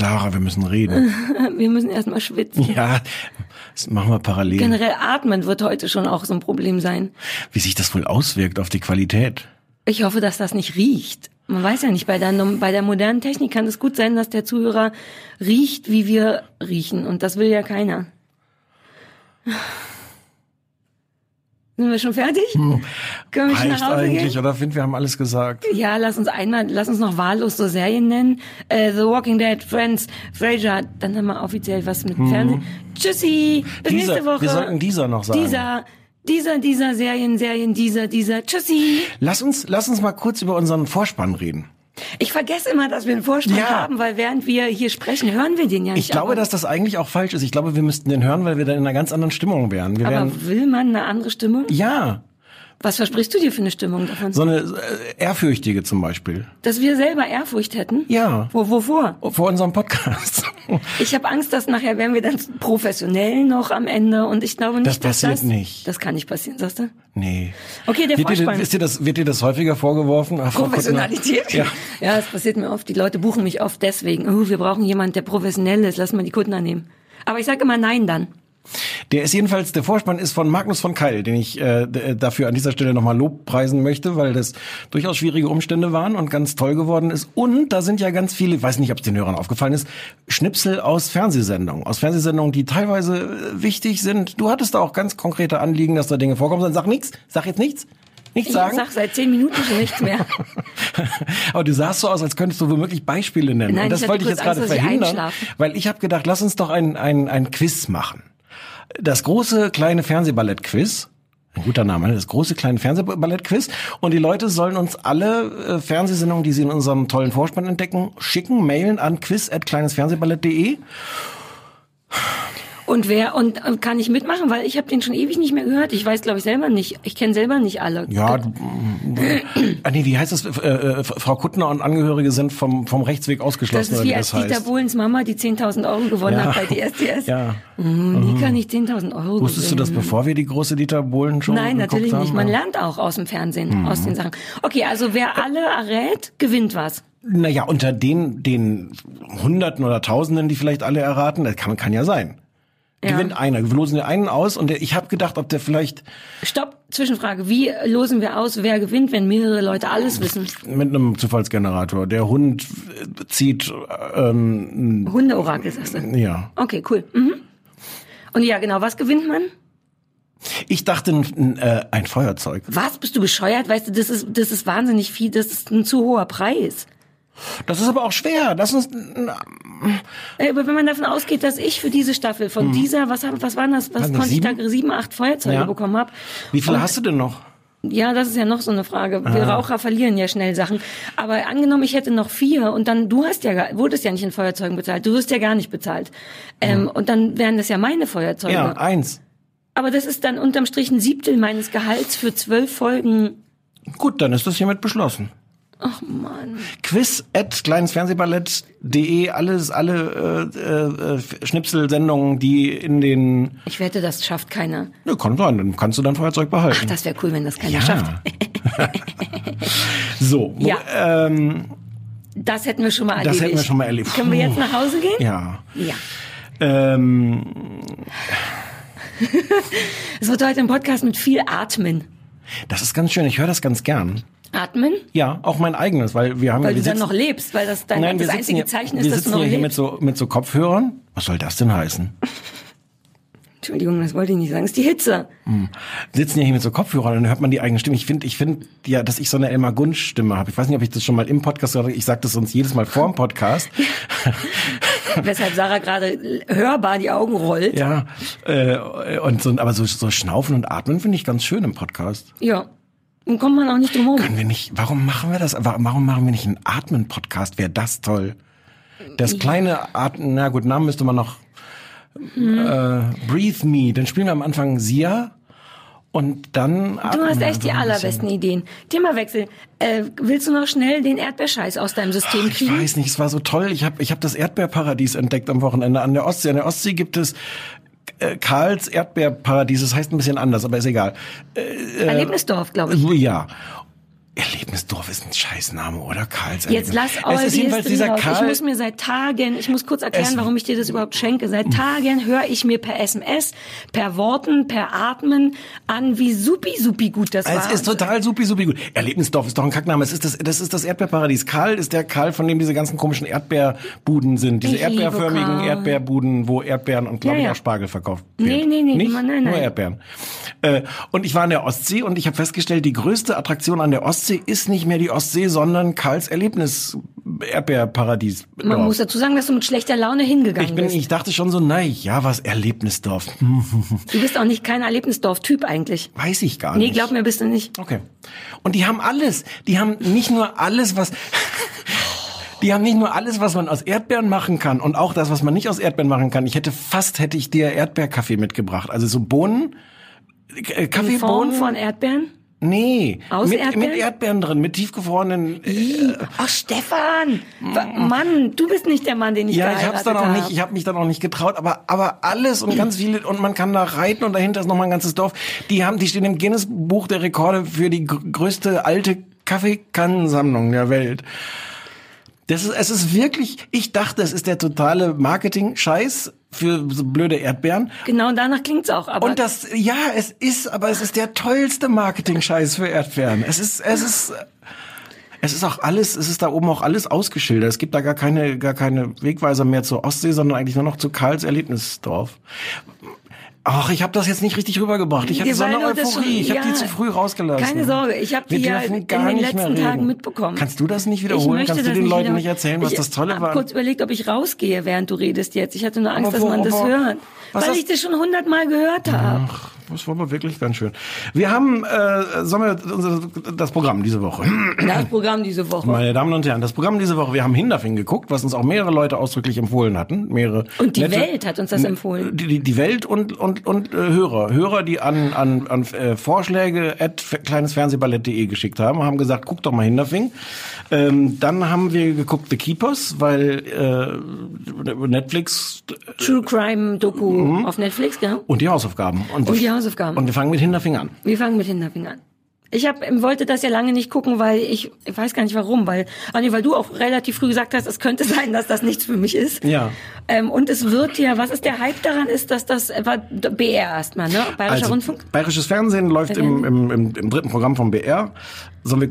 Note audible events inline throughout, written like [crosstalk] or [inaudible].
Sarah, wir müssen reden. [laughs] Wir müssen erstmal schwitzen. Ja, das machen wir parallel. Generell atmen wird heute schon auch so ein Problem sein. Wie sich das wohl auswirkt auf die Qualität. Ich hoffe, dass das nicht riecht. Man weiß ja nicht, bei der, bei der modernen Technik kann es gut sein, dass der Zuhörer riecht, wie wir riechen. Und das will ja keiner. Sind wir schon fertig? Können wir schon nach Hause eigentlich, gehen? oder Find, wir haben alles gesagt. Ja, lass uns einmal, lass uns noch wahllos so Serien nennen. Äh, The Walking Dead, Friends, Frasier. Dann haben wir offiziell was mit Fernsehen. Tschüssi, bis Mhm. Dieser, nächste Woche. wir sollten dieser noch sagen. Dieser, dieser, dieser Serien, Serien, dieser, dieser. Tschüssi. Lass uns, lass uns mal kurz über unseren Vorspann reden. Ich vergesse immer, dass wir einen Vorspann Ja. haben, weil während wir hier sprechen, hören wir den ja nicht. Ich glaube, dass das eigentlich auch falsch ist. Ich glaube, wir müssten den hören, weil wir dann in einer ganz anderen Stimmung wären. Wir wären, aber will man eine andere Stimmung? ja, Was versprichst du dir für eine Stimmung davon? so eine äh, ehrfürchtige zum Beispiel. Dass wir selber Ehrfurcht hätten? Ja. Wo, wovor? Vor unserem Podcast. [laughs] Ich habe Angst, dass nachher werden wir dann professionell noch am Ende und ich glaube nicht, Das dass passiert das, nicht. Das kann nicht passieren, sagst du? nee. Okay, der Wird dir, ist dir das, wird dir das häufiger vorgeworfen? Ach? Professionalität? Ja. [laughs] ja, es passiert mir oft. Die Leute buchen mich oft deswegen. Oh, wir brauchen jemanden, der professionell ist. Lass mal die Kunden nehmen. Aber ich sage immer nein dann. Der ist jedenfalls, der Vorspann ist von Magnus von Keil, den ich äh, d- dafür an dieser Stelle nochmal lobpreisen möchte, weil das durchaus schwierige Umstände waren und ganz toll geworden ist. Und da sind ja ganz viele, ich weiß nicht, ob es den Hörern aufgefallen ist, Schnipsel aus Fernsehsendungen. Aus Fernsehsendungen, die teilweise äh, wichtig sind. Du hattest da auch ganz konkrete Anliegen, dass da Dinge vorkommen. Dann sag nichts, sag jetzt nichts. Nichts Ich sagen. sag seit zehn Minuten schon nichts mehr. [laughs] Aber du sahst so aus, als könntest du womöglich Beispiele nennen. Nein, und das ich wollte ich jetzt gerade ich verhindern, weil ich habe gedacht, lass uns doch ein, ein, ein Quiz machen. Das große kleine Fernsehballett-Quiz. Ein guter Name, ne? das große kleine Fernsehballett-Quiz. Und die Leute sollen uns alle äh, Fernsehsendungen, die sie in unserem tollen Vorspann entdecken, schicken, mailen an quiz.kleinesfernsehballett.de. Und wer und, und kann ich mitmachen, weil ich habe den schon ewig nicht mehr gehört. Ich weiß, glaube ich, selber nicht. Ich kenne selber nicht alle. Ja, ah, nee, wie heißt das? Äh, äh, Frau Kuttner und Angehörige sind vom, vom Rechtsweg das ausgeschlossen, ist oder wie als das Dieter heißt. Bohlens Mama, die 10.000 Euro gewonnen Ja. hat bei DSDS. Ja. Mhm, Die kann nicht 10.000 Euro Wusstest du das, gewinnen. bevor wir die große Dieter Bohlen schon Nein, natürlich haben? nicht. Man lernt auch aus dem Fernsehen, Mhm. aus den Sachen. Okay, also wer alle errät, gewinnt was. Naja, unter den, den Hunderten oder Tausenden, die vielleicht alle erraten, das kann, kann ja sein. Ja. Gewinnt einer. Wir losen dir einen aus und der, ich habe gedacht, ob der vielleicht Stopp, Zwischenfrage. Wie losen wir aus, wer gewinnt, wenn mehrere Leute alles wissen? mit einem Zufallsgenerator, der Hund zieht, ähm, Hundeorakel, sagst du. ja. Okay, cool. Mhm. Und ja, genau, was gewinnt man? Ich dachte, ein, ein, äh, ein Feuerzeug. Was? Bist du bescheuert? Weißt du, das ist, das ist wahnsinnig viel, das ist ein zu hoher Preis. Das ist aber auch schwer. Lass uns, Äh, Aber wenn man davon ausgeht, dass ich für diese Staffel von dieser, was, hab- was waren das, was das konnte ich da, sieben? acht Feuerzeuge Ja. bekommen habe? wie viele hast du denn noch? Ja, das ist ja noch so eine Frage. Wir Raucher verlieren ja schnell Sachen. Aber angenommen, ich hätte noch vier und dann, du hast ja, wurdest ja nicht in Feuerzeugen bezahlt, du wirst ja gar nicht bezahlt. Ähm, Und dann wären das ja meine Feuerzeuge. Ja, eins. Aber das ist dann unterm Strich ein Siebtel meines Gehalts für zwölf Folgen. Gut, dann ist das hiermit beschlossen. Ach Mann. Quiz at kleinesfernsehballett.de, alles, alle äh, äh, Schnipselsendungen, die in den. Ich wette, das schafft keiner. Ja, kann sein, dann kannst du dein Feuerzeug behalten. Ach, das wäre cool, wenn das keiner ja. schafft. [laughs] so, wo, Ja. ähm, Das hätten wir schon mal Das erledigt. hätten wir schon mal erlebt. Können wir jetzt nach Hause gehen? ja. Ja. Ähm, [laughs] Es wird heute ein Podcast mit viel Atmen. das ist ganz schön, ich höre das ganz gern. Atmen? Ja, auch mein eigenes, weil wir haben Weil wir du dann sitzen- noch lebst, weil das dein Nein, das einzige hier, Zeichen ist, dass du sitzen noch hier mit lebst. so, mit so Kopfhörern. Was soll das denn heißen? [laughs] Entschuldigung, das wollte ich nicht sagen. Es ist die Hitze. sitzen ja hier mit so Kopfhörern und dann hört man die eigene Stimme. Ich finde, ich finde ja, dass ich so eine Elmar Gunsch Stimme habe. Ich weiß nicht, ob ich das schon mal im Podcast gesagt habe. Ich sage das uns jedes Mal vor dem Podcast. [laughs] Weshalb Sarah gerade hörbar die Augen rollt. ja, äh, und so, aber so, so Schnaufen und Atmen finde ich ganz schön im Podcast. Ja. Und kommt man auch nicht drum herum. Können wir nicht, warum machen wir das? Warum machen wir nicht einen Atmen-Podcast? Wäre das toll? Das kleine Art, na gut, Namen müsste man noch. Äh, Breathe Me, dann spielen wir am Anfang Sia. Und dann. Du hast echt die allerbesten Ideen. Themawechsel. Äh, willst du noch schnell den Erdbeerscheiß aus deinem System Ich kriegen? weiß nicht, es war so toll. Ich habe ich hab das Erdbeerparadies entdeckt am Wochenende an der Ostsee. An der Ostsee gibt es äh, Karls Erdbeerparadies. Das heißt ein bisschen anders, aber ist egal. Erlebnisdorf, glaube ich. Ja. Erlebnisdorf ist ein Scheißname, oder? Karls Jetzt lass eure Es ist jedenfalls dieser raus. Ich Karl. muss mir seit Tagen, ich muss kurz erklären, Es- warum ich dir das überhaupt schenke. Seit Tagen höre ich mir per SMS, per Worten, per Atmen an, wie supi supi gut das war. Es ist total supi, supi gut. Erlebnisdorf ist doch ein Kackname. Es ist das, das ist das Erdbeerparadies. Karl ist der Karl, von dem diese ganzen komischen Erdbeerbuden sind. Diese Ich erdbeerförmigen. Erdbeerbuden, wo Erdbeeren und glaube Ja, ich ja. auch Spargel verkauft Nee, wird. nee, nee, Nicht? nein, nein. Nur Erdbeeren. Äh, und ich war an der Ostsee und ich habe festgestellt, die größte Attraktion an der Ostsee ist nicht mehr die Ostsee, sondern Karls Erlebnis Erdbeerparadies. Man Dorf. muss dazu sagen, dass du mit schlechter Laune hingegangen ich bin, bist. ich dachte schon so, na ja, was Erlebnisdorf. Du bist auch nicht kein Erlebnisdorf-Typ eigentlich. weiß ich gar Nee, nicht. glaub mir, bist du nicht. Okay. Und die haben alles. Die haben nicht nur alles, was. [laughs] Die haben nicht nur alles, was man aus Erdbeeren machen kann und auch das, was man nicht aus Erdbeeren machen kann. Ich hätte fast hätte ich dir Erdbeerkaffee mitgebracht. Also so Bohnen, äh, In Form Kaffeebohnen. von Erdbeeren? Nee, Aus mit, Erdbeeren? mit Erdbeeren drin, mit tiefgefrorenen. Äh, Ach, Stefan! Mann, du bist nicht der Mann, den ich ja, ich hab's dann auch hab. nicht, ich habe mich dann auch nicht getraut, aber aber alles und ganz viele und man kann da reiten und dahinter ist noch mal ein ganzes Dorf. Die haben die stehen im Guinness Buch der Rekorde für die gr- größte alte Kaffeekannensammlung der Welt. Das ist, es ist wirklich, ich dachte, es ist der totale Marketing-Scheiß für so blöde Erdbeeren. Genau danach klingt's auch, aber Und das, ja, es ist, aber es ist der tollste Marketing-Scheiß für Erdbeeren. Es ist, es ist, es ist auch alles, es ist da oben auch alles ausgeschildert. Es gibt da gar keine, gar keine Wegweiser mehr zur Ostsee, sondern eigentlich nur noch zu Karls Erlebnisdorf. Ach, ich habe das jetzt nicht richtig rübergebracht. Ich hatte so eine Euphorie. Ich habe ja. die zu früh rausgelassen. Keine Sorge, ich habe die ja in den letzten. Tagen mitbekommen. Kannst du das nicht Ich wiederholen? möchte Kannst du den nicht Leuten nicht erzählen, was ich das Tolle war? kurz überlegt, ob ich rausgehe, während du redest jetzt. Ich hatte nur Angst, Aber dass man wo- das aber- hört. Weil ich das schon hundertmal gehört habe. Das war aber wirklich ganz schön. Wir haben, äh, sollen wir unser, das Programm diese Woche. Das Programm diese Woche. Meine Damen und Herren, das Programm diese Woche, wir haben Hinderfing geguckt, was uns auch mehrere Leute ausdrücklich empfohlen hatten. Mehrere Und die nette- Welt hat uns das empfohlen. Die, die, Welt und, und, und äh, Hörer. Hörer, die an, an, an äh, Vorschläge at kleinesfernsehballett.de geschickt haben, haben gesagt, guck doch mal Hinderfing. Ähm, dann haben wir geguckt The Keepers, weil äh, Netflix True Crime Doku auf Netflix, genau. und die Hausaufgaben. Und die Hausaufgaben. Und wir fangen mit Hinderfing an. Wir fangen mit Hinterfing an. Ich hab, wollte das ja lange nicht gucken, weil ich, ich weiß gar nicht warum, weil, ah nee, weil du auch relativ früh gesagt hast, es könnte [laughs] sein, dass das nichts für mich ist. Ja. Ähm, und es wird ja, was ist der Hype daran, ist, dass das war BR erstmal, ne? Bayerischer Also, Rundfunk. Bayerisches Fernsehen läuft im, im, im, im dritten Programm vom BR. Sollen wir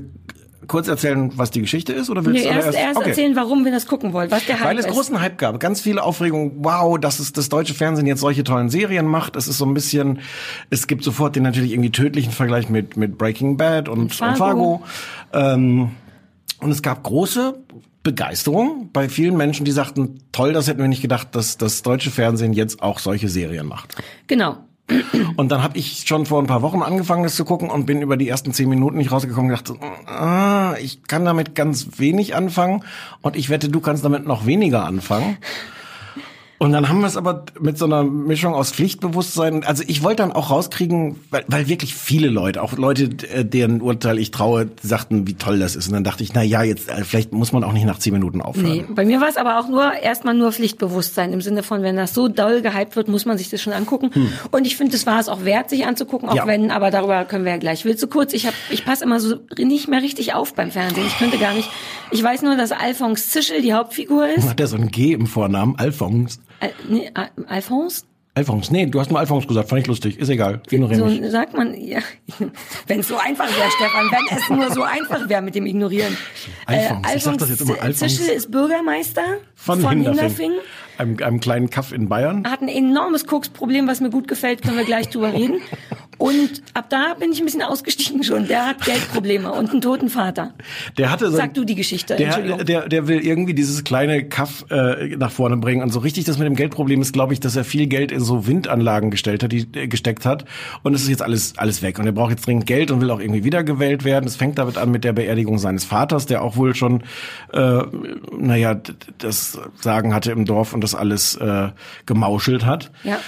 kurz erzählen, was die Geschichte ist? Oder willst Nee, du erst, erst Okay. erzählen, warum wir das gucken wollen, was der Hype Weil es ist. großen Hype gab, ganz viele Aufregung. Wow, dass es das deutsche Fernsehen jetzt solche tollen Serien macht. Es ist so ein bisschen, es gibt sofort den natürlich irgendwie tödlichen Vergleich mit mit Breaking Bad und, und Fargo. Fargo. Ähm, und es gab große Begeisterung bei vielen Menschen, die sagten, toll, das hätten wir nicht gedacht, dass das deutsche Fernsehen jetzt auch solche Serien macht. Genau. Und dann habe ich schon vor ein paar Wochen angefangen, das zu gucken und bin über die ersten zehn Minuten nicht rausgekommen und dachte, ah, ich kann damit ganz wenig anfangen und ich wette, du kannst damit noch weniger anfangen. Und dann haben wir es aber mit so einer Mischung aus Pflichtbewusstsein, also ich wollte dann auch rauskriegen, weil, weil wirklich viele Leute, auch Leute, äh, deren Urteil ich traue, sagten, wie toll das ist. Und dann dachte ich, na ja, jetzt äh, vielleicht muss man auch nicht nach zehn Minuten aufhören. Nee, bei mir war es aber auch nur erstmal nur Pflichtbewusstsein im Sinne von, wenn das so doll gehypt wird, muss man sich das schon angucken. Und ich finde, das war es auch wert, sich anzugucken, auch Hm. Ja. wenn, aber darüber können wir ja gleich. Willst du kurz? Ich hab, ich passe immer so nicht mehr richtig auf beim Fernsehen. Ich könnte gar nicht. Ich weiß nur, dass Alphonse Zischel die Hauptfigur ist. Hat der so ein G im Vornamen? Alphonse? Al, nee, Al- Alphonse? Alphonse? Nee, du hast nur Alphonse gesagt, fand ich lustig. Ist egal, ignoriere mich. So sagt man, ja, [laughs] wenn es so einfach wäre, Stefan, wenn es nur so einfach wäre mit dem Ignorieren. Alphonse, ich sag das jetzt immer, Alphonse. Zischel ist Bürgermeister Von, von Hinderfing. Hinderfing. Einem, einem kleinen Kaff in Bayern. hat ein enormes Koksproblem, was mir gut gefällt, können wir gleich drüber reden. Und ab da bin ich ein bisschen ausgestiegen schon. Der hat Geldprobleme und einen toten Vater. Der hatte so Sag du die Geschichte, der, der, der will irgendwie dieses kleine Kaff äh, nach vorne bringen. Und so richtig das mit dem Geldproblem ist, glaube ich, dass er viel Geld in so Windanlagen gestellt hat, die äh, gesteckt hat. Und es ist jetzt alles alles weg. Und er braucht jetzt dringend Geld und will auch irgendwie wiedergewählt werden. Es fängt damit an mit der Beerdigung seines Vaters, der auch wohl schon, äh, naja, das Sagen hatte im Dorf und das alles äh, gemauschelt hat. Ja.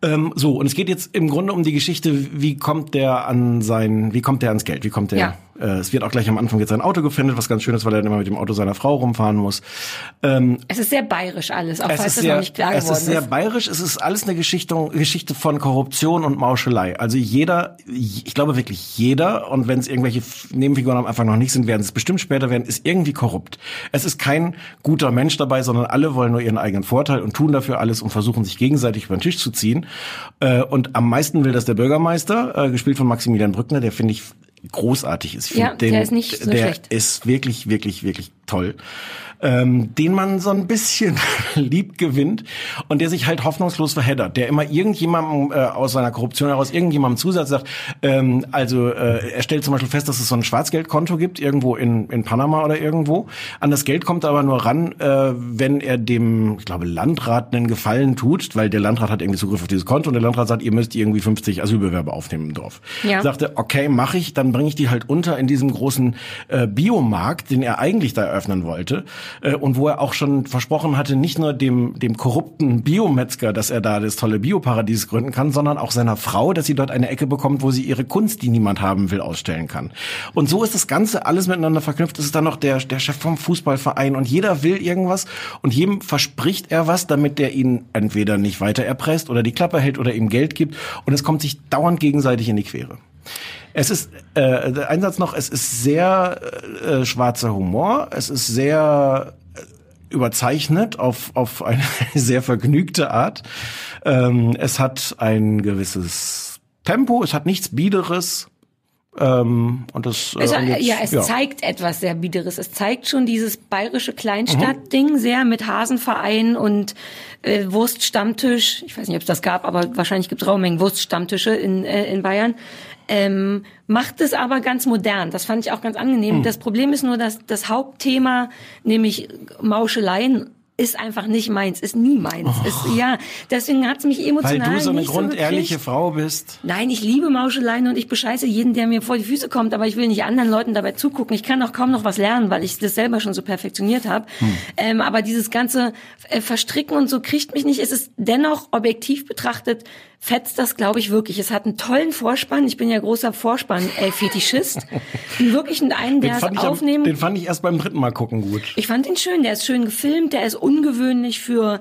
Ähm, so, und es geht jetzt im Grunde um die Geschichte, wie kommt der an sein, wie kommt der ans Geld? Wie kommt der? Ja. Äh, es wird auch gleich am Anfang jetzt sein Auto gefändet, was ganz schön ist, weil er dann immer mit dem Auto seiner Frau rumfahren muss. Ähm, Es ist sehr bayerisch alles, auch es falls ist das sehr, noch nicht klar es geworden ist sehr ist. bayerisch. Es ist alles eine Geschichte, Geschichte von Korruption und Mauschelei. Also jeder, ich glaube wirklich jeder, und wenn es irgendwelche Nebenfiguren am Anfang noch nicht sind, werden es bestimmt später werden, ist irgendwie korrupt. Es ist kein guter Mensch dabei, sondern alle wollen nur ihren eigenen Vorteil und tun dafür alles und versuchen sich gegenseitig über den Tisch zu ziehen. Äh, und am meisten will das der Bürgermeister, äh, gespielt von Maximilian Brückner, der finde ich großartig ist. Ich Ja, find den, der ist nicht so der schlecht. ist wirklich, wirklich, wirklich toll. Ähm, den man so ein bisschen [laughs] lieb gewinnt und der sich halt hoffnungslos verheddert, der immer irgendjemandem äh, aus seiner Korruption heraus irgendjemandem Zusatz sagt, ähm, also äh, er stellt zum Beispiel fest, dass es so ein Schwarzgeldkonto gibt, irgendwo in, in Panama oder irgendwo. An das Geld kommt er aber nur ran, äh, wenn er dem, ich glaube, Landrat einen Gefallen tut, weil der Landrat hat irgendwie Zugriff auf dieses Konto und der Landrat sagt, ihr müsst irgendwie 50 Asylbewerber aufnehmen im Dorf. Ja. Sagt er, okay, mache ich, dann bringe ich die halt unter in diesem großen äh, Biomarkt, den er eigentlich da eröffnen wollte äh, und wo er auch schon versprochen hatte, nicht nur dem dem korrupten Biometzger, dass er da das tolle Bioparadies gründen kann, sondern auch seiner Frau, dass sie dort eine Ecke bekommt, wo sie ihre Kunst, die niemand haben will, ausstellen kann. Und so ist das Ganze alles miteinander verknüpft. Es ist dann noch der der Chef vom Fußballverein und jeder will irgendwas und jedem verspricht er was, damit der ihn entweder nicht weiter erpresst oder die Klappe hält oder ihm Geld gibt und es kommt sich dauernd gegenseitig in die Quere. Es ist äh, der Einsatz noch, es ist sehr äh, schwarzer Humor, es ist sehr äh, überzeichnet auf, auf eine [laughs] sehr vergnügte Art. Ähm, es hat ein gewisses Tempo, es hat nichts Biederes. Ähm, und das, äh, Es, und jetzt- ja, es zeigt etwas sehr Biederes. Es zeigt schon dieses bayerische Kleinstadtding sehr mit Hasenverein und äh, Wurststammtisch. Ich weiß nicht, ob es das gab, aber wahrscheinlich gibt es Raummengen Wurststammtische in, äh, in Bayern. Ähm, macht es aber ganz modern. Das fand ich auch ganz angenehm. Hm. Das Problem ist nur, dass das Hauptthema, nämlich Mauscheleien, ist einfach nicht meins, ist nie meins. Ist, ja, deswegen hat es mich Weil emotional du so eine grundehrliche gekriegt. Frau bist. Nein, ich liebe Mauscheleien und ich bescheiße jeden, der mir vor die Füße kommt, aber ich will nicht anderen Leuten dabei zugucken. Ich kann auch kaum noch was lernen, weil ich das selber schon so perfektioniert habe. Ähm, aber dieses ganze äh, Verstricken und so kriegt mich nicht. Es ist dennoch objektiv betrachtet, fetzt das, glaube ich, wirklich. Es hat einen tollen Vorspann. Ich bin ja großer Vorspann-Fetischist. [laughs] wirklich einen, der Den es fand, ich am, aufnehmen den fand ich erst beim dritten Mal gucken gut. ich fand ihn schön, der ist schön gefilmt, der ist ungewöhnlich für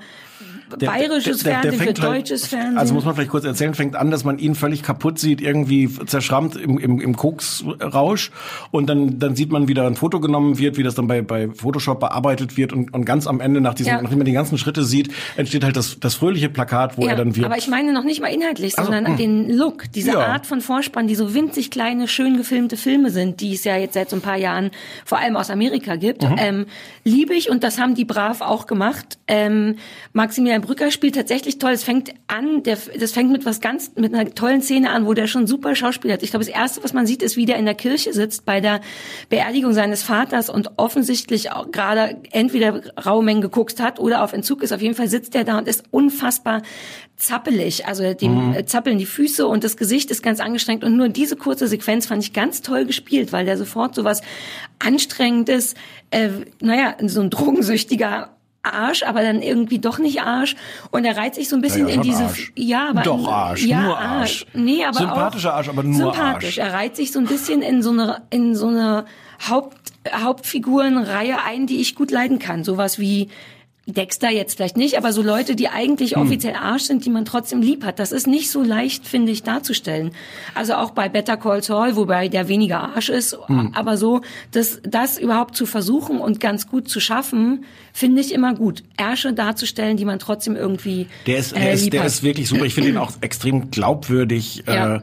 bayerisches Fernsehen, für deutsches Fernsehen. Also muss man vielleicht kurz erzählen, fängt an, dass man ihn völlig kaputt sieht, irgendwie zerschrammt im, im, im Koksrausch und dann, dann sieht man, wie da ein Foto genommen wird, wie das dann bei, bei Photoshop bearbeitet wird und, und ganz am Ende, nach diesem, Ja. nachdem man die ganzen Schritte sieht, entsteht halt das, das fröhliche Plakat, wo ja, er dann wird. aber ich meine noch nicht mal inhaltlich, Also, sondern mh. den Look, diese Ja. Art von Vorspann, die so winzig kleine, schön gefilmte Filme sind, die es ja jetzt seit so ein paar Jahren vor allem aus Amerika gibt, Mhm. ähm, liebe ich und das haben die brav auch gemacht. Ähm, Maximilian Brücker spielt tatsächlich toll. Es fängt an, der, das fängt mit was ganz, mit einer tollen Szene an, wo der schon super Schauspieler hat. Ich glaube, das erste, was man sieht, ist, wie der in der Kirche sitzt bei der Beerdigung seines Vaters und offensichtlich auch gerade entweder Raumengen geguckt hat oder auf Entzug ist. Auf jeden Fall sitzt er da und ist unfassbar zappelig. Also dem äh, zappeln die Füße und das Gesicht ist ganz angestrengt. Und nur diese kurze Sequenz fand ich ganz toll gespielt, weil der sofort so was Anstrengendes, äh, naja, so ein drogensüchtiger Arsch, aber dann irgendwie doch nicht Arsch. Und er reiht sich so ein bisschen Ja, in diese, Arsch. ja, aber Doch Arsch, ja, nur Arsch. Nee, aber Sympathischer Arsch, aber nur sympathisch. Arsch. Er reiht sich so ein bisschen in so eine, in so eine Haupt, Hauptfigurenreihe ein, die ich gut leiden kann. Sowas wie Dexter jetzt vielleicht nicht, aber so Leute, die eigentlich Hm. offiziell Arsch sind, die man trotzdem lieb hat. Das ist nicht so leicht, finde ich, darzustellen. Also auch bei Better Call Saul, wobei der weniger Arsch ist, Hm. aber so, das, das überhaupt zu versuchen und ganz gut zu schaffen, finde ich immer gut. Ärsche darzustellen, die man trotzdem irgendwie Der ist, äh, der ist, der hat. ist wirklich super. Ich finde ihn auch extrem glaubwürdig. Ja. Äh, äh,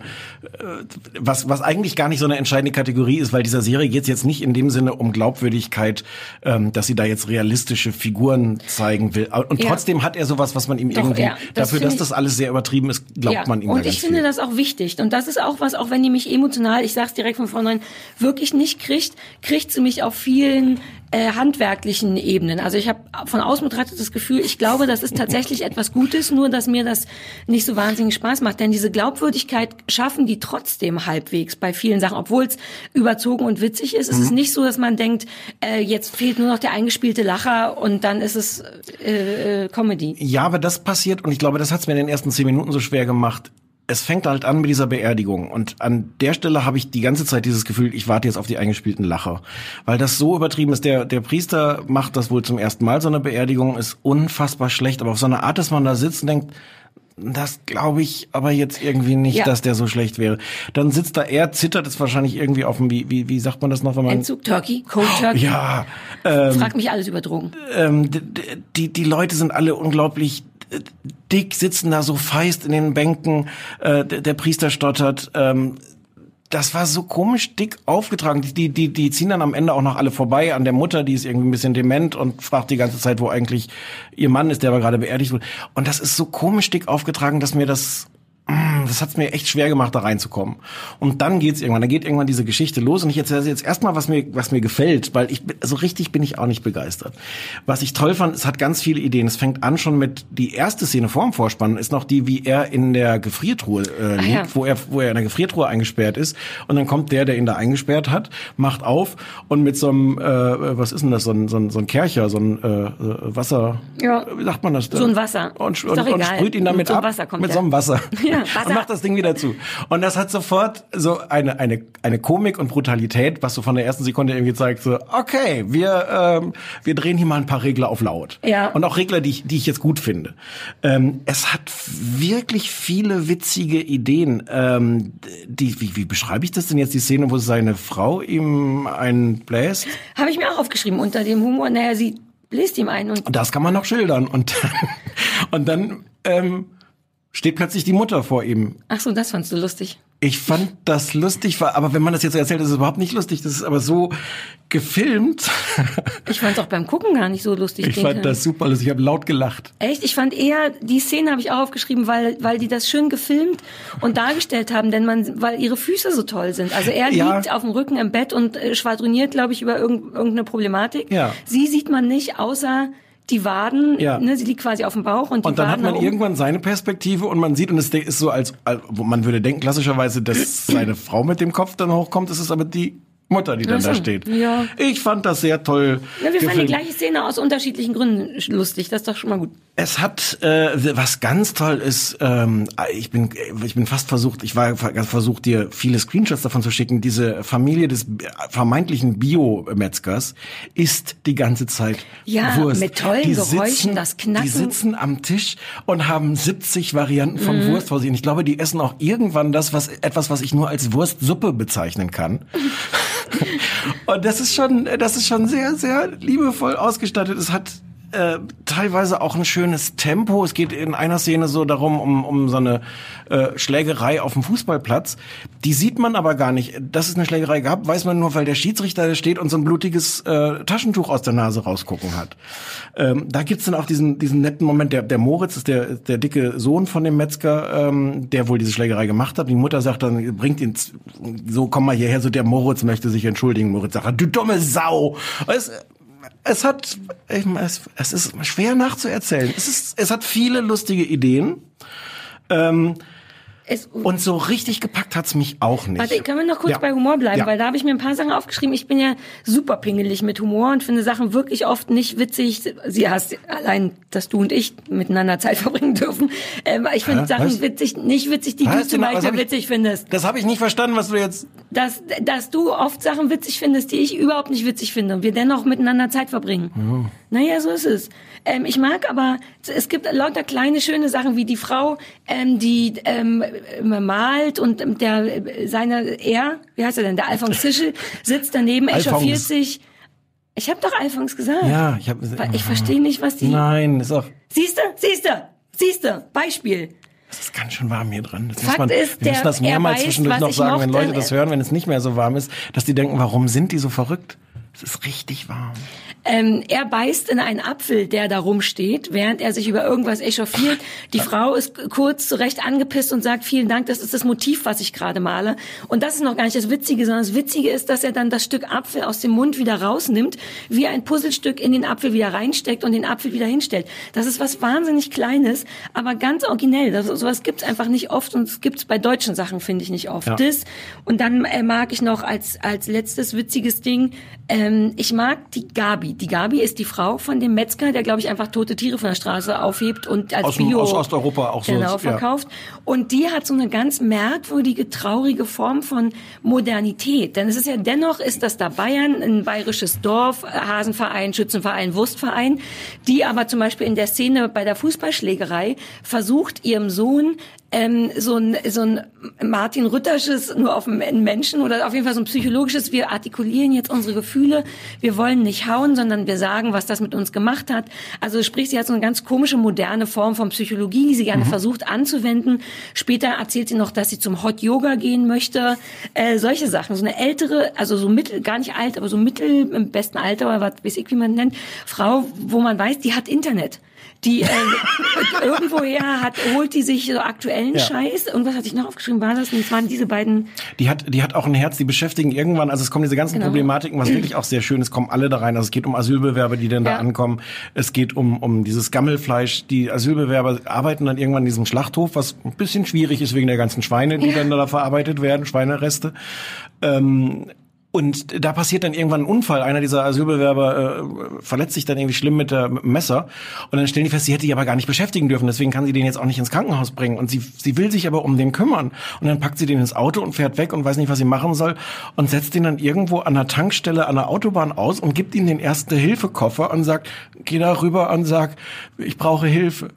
was, was eigentlich gar nicht so eine entscheidende Kategorie ist, weil dieser Serie geht es jetzt nicht in dem Sinne um Glaubwürdigkeit, ähm, dass sie da jetzt realistische Figuren zeigen will. Und Ja. trotzdem hat er sowas, was man ihm Doch, irgendwie, ja, das dafür, dass das alles sehr übertrieben ist, glaubt man ihm und ich finde viel. das auch wichtig. Und das ist auch was, auch wenn die mich emotional, ich sag's direkt von vornherein, wirklich nicht kriegt, kriegt sie mich auf vielen äh, handwerklichen Ebenen. Also ich habe von außen betrachtet das Gefühl, ich glaube, das ist tatsächlich [laughs] etwas Gutes, nur dass mir das nicht so wahnsinnig Spaß macht. Denn diese Glaubwürdigkeit schaffen die trotzdem halbwegs bei vielen Sachen, obwohl es überzogen und witzig ist. Es Mhm. ist nicht so, dass man denkt, äh, jetzt fehlt nur noch der eingespielte Lacher und dann ist es äh, äh, Comedy. Ja, aber das passiert und ich glaube, das hat es mir in den ersten zehn Minuten so schwer gemacht. Es fängt halt an mit dieser Beerdigung und an der Stelle habe ich die ganze Zeit dieses Gefühl, ich warte jetzt auf die eingespielten Lacher, weil das so übertrieben ist. Der der Priester macht das wohl zum ersten Mal so eine Beerdigung, ist unfassbar schlecht, aber auf so eine Art, dass man da sitzt und denkt, das glaube ich aber jetzt irgendwie nicht, Ja. dass der so schlecht wäre. Dann sitzt da er, zittert es wahrscheinlich irgendwie auf dem, wie, wie, wie sagt man das noch, wenn man... Entzug Turkey, Cold Turkey. Ja, Frag mich alles über Drogen. ähm, die, die Leute sind alle unglaublich dick, sitzen da so feist in den Bänken, äh, der, der Priester stottert. Ähm, das war so komisch dick aufgetragen. Die, die, die, ziehen dann am Ende auch noch alle vorbei an der Mutter, die ist irgendwie ein bisschen dement und fragt die ganze Zeit, wo eigentlich ihr Mann ist, der aber gerade beerdigt wurde. Und das ist so komisch dick aufgetragen, dass mir das das hat's mir echt schwer gemacht, da reinzukommen. Und dann geht's irgendwann, dann geht irgendwann diese Geschichte los und ich erzähle jetzt erstmal, was mir, was mir gefällt, weil ich, bin- so richtig bin ich auch nicht begeistert. Was ich toll fand, es hat ganz viele Ideen. Es fängt an schon mit, die erste Szene vorm Vorspann ist noch die, wie er in der Gefriertruhe äh, liegt, ja. wo er, wo er in der Gefriertruhe eingesperrt ist. Und dann kommt der, der ihn da eingesperrt hat, macht auf und mit so einem, äh, was ist denn das, so ein, so ein, so ein Kercher, so ein äh, äh, Wasser, Ja. wie sagt man das? So ein Wasser. Und, und, und sprüht ihn damit Mit so einem ab. Wasser kommt mit so einem Wasser. [laughs] [laughs] Ja, Wasser. [laughs] Und macht das Ding wieder zu. Und das hat sofort so eine, eine, eine Komik und Brutalität, was so von der ersten Sekunde irgendwie zeigt, so, okay, wir, ähm, wir drehen hier mal ein paar Regler auf laut. Ja. Und auch Regler, die ich, die ich jetzt gut finde. Ähm, es hat wirklich viele witzige Ideen. Ähm, die, wie, wie beschreibe ich das denn jetzt, die Szene, wo seine Frau ihm einen bläst? Habe ich mir auch aufgeschrieben unter dem Humor. Naja, sie bläst ihm ein und Das kann man noch schildern. Und dann, und dann ähm, steht plötzlich die Mutter vor ihm. ach so, das fandst du lustig. Ich fand das lustig, aber wenn man das jetzt so erzählt, ist es überhaupt nicht lustig. Das ist aber so gefilmt. [laughs] Ich fand es auch beim Gucken gar nicht so lustig. Ich fand das super lustig. Ich habe laut gelacht. Echt? Ich fand eher, die Szene habe ich auch aufgeschrieben, weil, weil die das schön gefilmt und dargestellt haben, denn man, weil ihre Füße so toll sind. Also er Ja. liegt auf dem Rücken im Bett und äh, schwadroniert, glaube ich, über irgend, irgendeine Problematik. Ja. Sie sieht man nicht, außer die Waden. Ja. Ne, sie liegt quasi auf dem Bauch und die Und dann hat Waden man nach oben. irgendwann seine Perspektive und man sieht, und es ist so, als, als man würde denken, klassischerweise, dass [clears throat] seine Frau mit dem Kopf dann hochkommt, es ist aber die Mutter, die dann so, da steht. ja. Ich fand das sehr toll. Ja, wir fanden die gefilmt. gleiche Szene aus unterschiedlichen Gründen lustig. Das ist doch schon mal gut. Es hat äh, was ganz toll ist. Ähm, ich bin ich bin fast versucht. Ich war versucht dir viele Screenshots davon zu schicken. Diese Familie des vermeintlichen Biometzgers isst die ganze Zeit Ja, Wurst. mit tollen die Geräuschen, sitzen, das Knacken. Die sitzen am Tisch und haben 70 Varianten von Mhm. Wurst vor sich. Und ich glaube, die essen auch irgendwann das, was etwas, was ich nur als Wurstsuppe bezeichnen kann. [laughs] Und das ist schon, das ist schon sehr, sehr liebevoll ausgestattet. Es hat äh, teilweise auch ein schönes Tempo. Es geht in einer Szene so darum, um, um so eine äh, Schlägerei auf dem Fußballplatz. Die sieht man aber gar nicht. Dass es eine Schlägerei gab, weiß man nur, weil der Schiedsrichter da steht und so ein blutiges äh, Taschentuch aus der Nase rausgucken hat. Ähm, da gibt's dann auch diesen, diesen netten Moment. Der, der Moritz ist der, der dicke Sohn von dem Metzger, ähm, der wohl diese Schlägerei gemacht hat. Die Mutter sagt dann, bringt ihn, so komm mal hierher, so der Moritz möchte sich entschuldigen. Moritz sagt, du dumme Sau. Es, es hat, es ist schwer nachzuerzählen. Es ist, es hat viele lustige Ideen. Ähm, Es, und so richtig gepackt hat's mich auch nicht. Warte, können wir noch kurz Ja. bei Humor bleiben, Ja. weil da habe ich mir ein paar Sachen aufgeschrieben. Ich bin ja super pingelig mit Humor und finde Sachen wirklich oft nicht witzig. Sie hast allein, dass du und ich miteinander Zeit [laughs] verbringen dürfen. Ähm, ich finde? Sachen Was? witzig, nicht witzig, die Was? du zum Genau, Beispiel ich- witzig findest. Das habe ich nicht verstanden, was du jetzt. Dass, dass du oft Sachen witzig findest, die ich überhaupt nicht witzig finde und wir dennoch miteinander Zeit verbringen. Naja, so ist es. Ähm, ich mag aber, es gibt lauter kleine, schöne Sachen, wie die Frau, ähm, die ähm, malt und der, seine, er, wie heißt er denn, der Alphonse Zischel, sitzt daneben, echauffiert sich. Ich habe doch Alphonse gesagt. Ja, ich habe. Ich verstehe nicht, was die... Nein, ist auch. Siehste, siehste, siehste, Beispiel. Es ist ganz schön warm hier drin. Das Fakt muss man, ist, wir müssen das mehrmals weiß, zwischendurch noch sagen, wenn. Leute das hören, wenn es nicht mehr so warm ist, dass die denken, warum sind die so verrückt? Es ist richtig warm. Ähm, er beißt in einen Apfel, der da rumsteht, während er sich über irgendwas echauffiert. Die Frau ist kurz zurecht angepisst und sagt, vielen Dank, das ist das Motiv, was ich gerade male. Und das ist noch gar nicht das Witzige, sondern das Witzige ist, dass er dann das Stück Apfel aus dem Mund wieder rausnimmt, wie ein Puzzlestück in den Apfel wieder reinsteckt und den Apfel wieder hinstellt. Das ist was wahnsinnig Kleines, aber ganz originell. Das, sowas gibt's einfach nicht oft und es gibt's bei deutschen Sachen, finde ich, nicht oft. Ja. Das, und dann äh, mag ich noch als, als letztes witziges Ding, ähm, ich mag die Gabi. Die Gabi ist die Frau von dem Metzger, der, glaube ich, einfach tote Tiere von der Straße aufhebt und als Aus Bio aus Osteuropa auch so, genau, ja. verkauft. Und die hat so eine ganz merkwürdige, traurige Form von Modernität. Denn es ist ja dennoch, ist das da Bayern, ein bayerisches Dorf, Hasenverein, Schützenverein, Wurstverein, die aber zum Beispiel in der Szene bei der Fußballschlägerei versucht, ihrem Sohn ähm, so ein, so ein Martin Rüttersches nur auf einen Menschen oder auf jeden Fall so ein psychologisches, wir artikulieren jetzt unsere Gefühle, wir wollen nicht hauen, sondern wir sagen, was das mit uns gemacht hat. Also sprich, sie hat so eine ganz komische, moderne Form von Psychologie, die sie gerne versucht anzuwenden. Später erzählt sie noch, dass sie zum Hot Yoga gehen möchte. Äh, solche Sachen. So eine ältere, also so mittel, gar nicht alt, aber so mittel im besten Alter, oder was weiß ich, wie man nennt, Frau, wo man weiß, die hat Internet. Die äh, irgendwoher hat, holt die sich so aktuellen Ja. Scheiß. Irgendwas hatte ich noch aufgeschrieben, war das? Und es waren diese beiden Die hat, die hat auch ein Herz, die beschäftigen irgendwann, also es kommen diese ganzen Genau. Problematiken, was wirklich auch sehr schön ist, kommen alle da rein. Also es geht um Asylbewerber, die dann da Ja. ankommen. Es geht um, um dieses Gammelfleisch. Die Asylbewerber arbeiten dann irgendwann in diesem Schlachthof, was ein bisschen schwierig ist wegen der ganzen Schweine, die Ja. dann da verarbeitet werden, Schweinereste. Ähm, und da passiert dann irgendwann ein Unfall. Einer dieser Asylbewerber äh, verletzt sich dann irgendwie schlimm mit, der, mit dem Messer. Und dann stellen die fest, sie hätte die aber gar nicht beschäftigen dürfen. Deswegen kann sie den jetzt auch nicht ins Krankenhaus bringen. Und sie, sie will sich aber um den kümmern. Und dann packt sie den ins Auto und fährt weg und weiß nicht, was sie machen soll. Und setzt ihn dann irgendwo an der Tankstelle an der Autobahn aus und gibt ihm den Erste-Hilfe-Koffer und sagt, geh da rüber und sag, ich brauche Hilfe.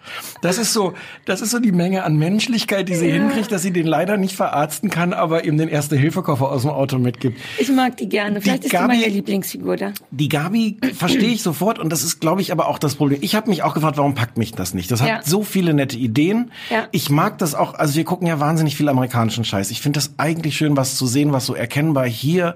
Das ist so, das ist so die Menge an Menschlichkeit, die sie hinkriegt, dass sie den leider nicht verarzten kann, aber ihm den Erste-Hilfe-Koffer aus dem Auto mitgibt. Ich mag die gerne. Vielleicht ist Gabi- die meine Lieblingsfigur da. Die Gabi verstehe ich sofort und das ist, glaube ich, aber auch das Problem. Ich habe mich auch gefragt, warum packt mich das nicht? Das hat Ja. so viele nette Ideen. Ja. Ich mag das auch, also wir gucken ja wahnsinnig viel amerikanischen Scheiß. Ich finde das eigentlich schön, was zu sehen, was so erkennbar hier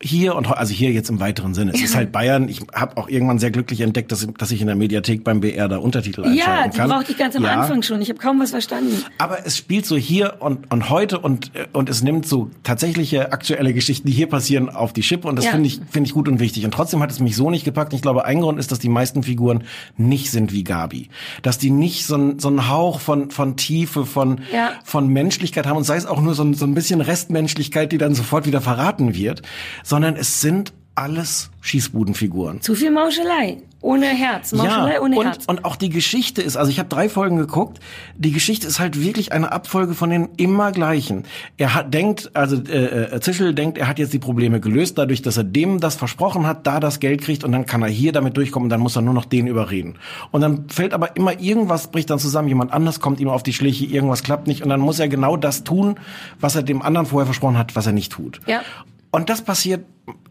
hier und also hier jetzt im weiteren Sinne. Es ist halt Bayern. Ich habe auch irgendwann sehr glücklich entdeckt, dass, dass ich in der Mediathek beim BR da Untertitel Ja, einschalten die kann. brauchte ich ganz am Ja. Anfang schon. Ich habe kaum was verstanden. Aber es spielt so hier und, und heute und, und es nimmt so tatsächliche aktuelle Geschichten, die hier passieren, auf die Schippe. Und das Ja. finde ich, finde ich gut und wichtig. Und trotzdem hat es mich so nicht gepackt. Ich glaube, ein Grund ist, dass die meisten Figuren nicht sind wie Gabi. Dass die nicht so, ein- so einen Hauch von, von Tiefe, von, Ja. von Menschlichkeit haben. Und sei es auch nur so ein, so ein bisschen Restmenschlichkeit, die dann sofort wieder verraten wird. Sondern es sind alles Schießbudenfiguren. Zu viel Mauschelei. Ohne Herz. Mauschelei ohne und, Herz. und auch die Geschichte ist, also ich habe drei Folgen geguckt, die Geschichte ist halt wirklich eine Abfolge von den immer gleichen. Er hat denkt, also äh, äh, Zischel denkt, er hat jetzt die Probleme gelöst, dadurch, dass er dem das versprochen hat, da das Geld kriegt und dann kann er hier damit durchkommen dann muss er nur noch den überreden. Und dann fällt aber immer irgendwas, bricht dann zusammen, jemand anders kommt ihm auf die Schliche, irgendwas klappt nicht und dann muss er genau das tun, was er dem anderen vorher versprochen hat, was er nicht tut. Ja. Und das passiert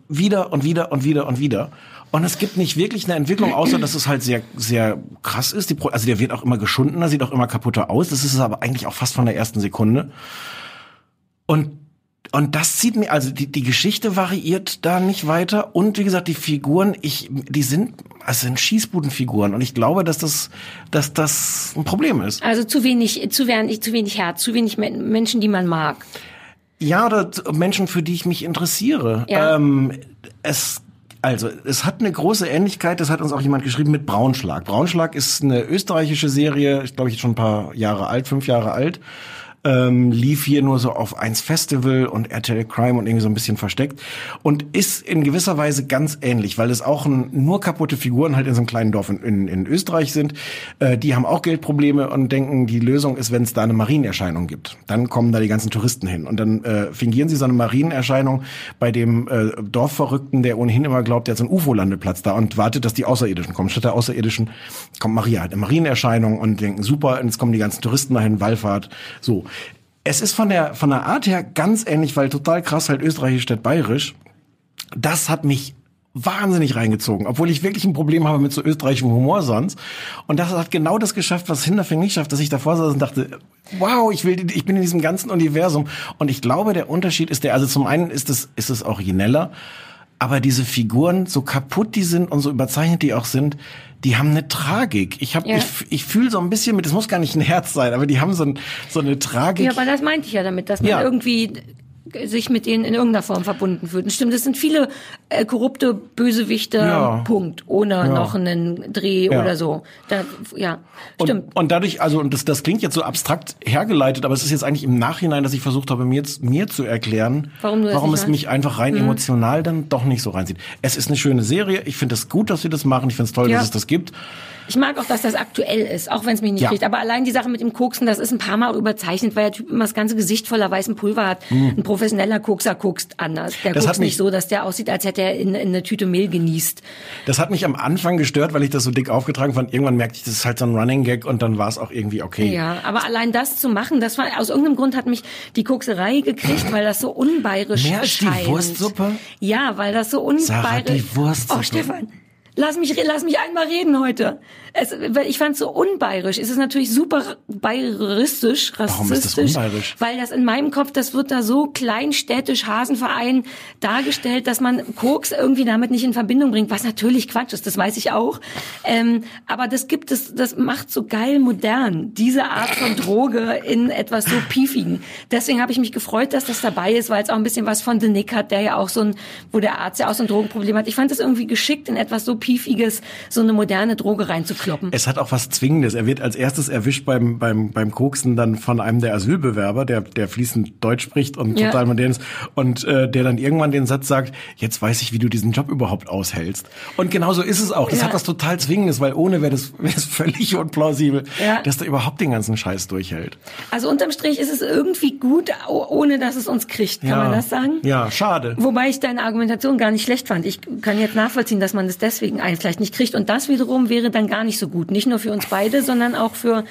wieder und wieder und wieder und wieder. Und es gibt nicht wirklich eine Entwicklung, außer dass es halt sehr, sehr krass ist. Die also der wird auch immer geschundener, sieht auch immer kaputter aus. Das ist es aber eigentlich auch fast von der ersten Sekunde. Und und das zieht mir, also die, die Geschichte variiert da nicht weiter. Und wie gesagt, die Figuren, ich, die sind, also sind Schießbudenfiguren. Und ich glaube, dass das, dass das ein Problem ist. Also zu wenig, zu wenig, zu wenig Herz, zu wenig Men- Menschen, die man mag. Ja, oder Menschen, für die ich mich interessiere. Ja. Ähm, es also, es hat eine große Ähnlichkeit, das hat uns auch jemand geschrieben, mit Braunschlag. Braunschlag ist eine österreichische Serie, ich glaube, jetzt schon ein paar Jahre alt, fünf Jahre alt. Ähm, lief hier nur so auf eins Festival und RTL Crime und irgendwie so ein bisschen versteckt und ist in gewisser Weise ganz ähnlich, weil es auch ein, nur kaputte Figuren halt in so einem kleinen Dorf in, in, in Österreich sind. Äh, die haben auch Geldprobleme und denken, die Lösung ist, wenn es da eine Marienerscheinung gibt. Dann kommen da die ganzen Touristen hin und dann äh, fingieren sie so eine Marienerscheinung bei dem äh, Dorfverrückten, der ohnehin immer glaubt, der hat so einen UFO-Landeplatz da und wartet, dass die Außerirdischen kommen. Statt der Außerirdischen kommt Maria, hat eine Marienerscheinung und denken, super, jetzt kommen die ganzen Touristen dahin, Wallfahrt. So. Es ist von der, von der Art her ganz ähnlich, weil total krass halt österreichisch statt bayerisch. Das hat mich wahnsinnig reingezogen, obwohl ich wirklich ein Problem habe mit so österreichischem Humor sonst. Und das hat genau das geschafft, was Hinterfing nicht schafft, dass ich davor saß und dachte, wow, ich will, ich bin in diesem ganzen Universum. Und ich glaube, der Unterschied ist der, also zum einen ist es, ist es origineller. aber diese Figuren, so kaputt die sind und so überzeichnet die auch sind, die haben eine Tragik. Ich habe, Ja. ich, ich fühle so ein bisschen mit, das muss gar nicht ein Herz sein, aber die haben so, ein, so eine Tragik. Ja, aber das meinte ich ja damit, dass man Ja. irgendwie sich mit denen in irgendeiner Form verbunden fühlt. Und stimmt, es sind viele äh, korrupte Bösewichte, Ja. Punkt, ohne noch einen Dreh Ja. oder so. Da, ja, Und, stimmt. und dadurch, also, und das, das klingt jetzt so abstrakt hergeleitet, aber es ist jetzt eigentlich im Nachhinein, dass ich versucht habe, mir, jetzt, mir zu erklären, Warum warum es. Mhm. mich einfach rein emotional dann doch nicht so reinzieht. Es ist eine schöne Serie. Ich finde es gut, dass sie das machen. Ich finde es toll, Ja. dass es das gibt. Ich mag auch, dass das aktuell ist, auch wenn es mich nicht Ja. kriegt. Aber allein die Sache mit dem Koksen, das ist ein paar Mal überzeichnet, weil der Typ immer das ganze Gesicht voller weißem Pulver hat. Ein professioneller Kokser kokst anders. Der Mhm. Das kokst nicht so, dass der aussieht, als hätte er in, in eine Tüte Mehl genießt. Das hat mich am Anfang gestört, weil ich das so dick aufgetragen fand. Irgendwann merkte ich, das ist halt so ein Running Gag und dann war es auch irgendwie okay. Ja, aber allein das zu machen, das war aus irgendeinem Grund hat mich die Kokserei gekriegt, weil das so unbayerisch Mehr als die. Wurstsuppe? Ja, weil das so unbayerisch. Sarah, die Wurstsuppe. Oh, Stefan. Lass mich, lass mich einmal reden heute. Es, weil ich fand es so unbayerisch. Es ist natürlich super bayeristisch, rassistisch. Warum ist das unbayerisch? Weil das in meinem Kopf, das wird da so kleinstädtisch Hasenverein dargestellt, dass man Koks irgendwie damit nicht in Verbindung bringt, was natürlich Quatsch ist, das weiß ich auch. Ähm, aber das gibt es, das macht so geil modern, diese Art von Droge in etwas so piefigen. Deswegen habe ich mich gefreut, dass das dabei ist, weil es auch ein bisschen was von The Nick hat, der ja auch so ein, wo der Arzt ja auch so ein Drogenproblem hat. Ich fand es irgendwie geschickt, in etwas so piefiges, so eine moderne Droge reinzukloppen. Es hat auch was Zwingendes. Er wird als erstes erwischt beim, beim, beim Koksen dann von einem der Asylbewerber, der, der fließend Deutsch spricht und Ja. total modern ist und äh, der dann irgendwann den Satz sagt, jetzt weiß ich, wie du diesen Job überhaupt aushältst. Und genauso ist es auch. Das Ja. hat was total Zwingendes, weil ohne wäre das, [laughs] wäre es völlig unplausibel, Ja. dass der überhaupt den ganzen Scheiß durchhält. Also unterm Strich ist es irgendwie gut, oh- ohne dass es uns kriegt. Kann man das sagen? Ja, schade. Wobei ich deine Argumentation gar nicht schlecht fand. Ich kann jetzt nachvollziehen, dass man das deswegen einen vielleicht nicht kriegt. Und das wiederum wäre dann gar nicht so gut. Nicht nur für uns beide, sondern auch für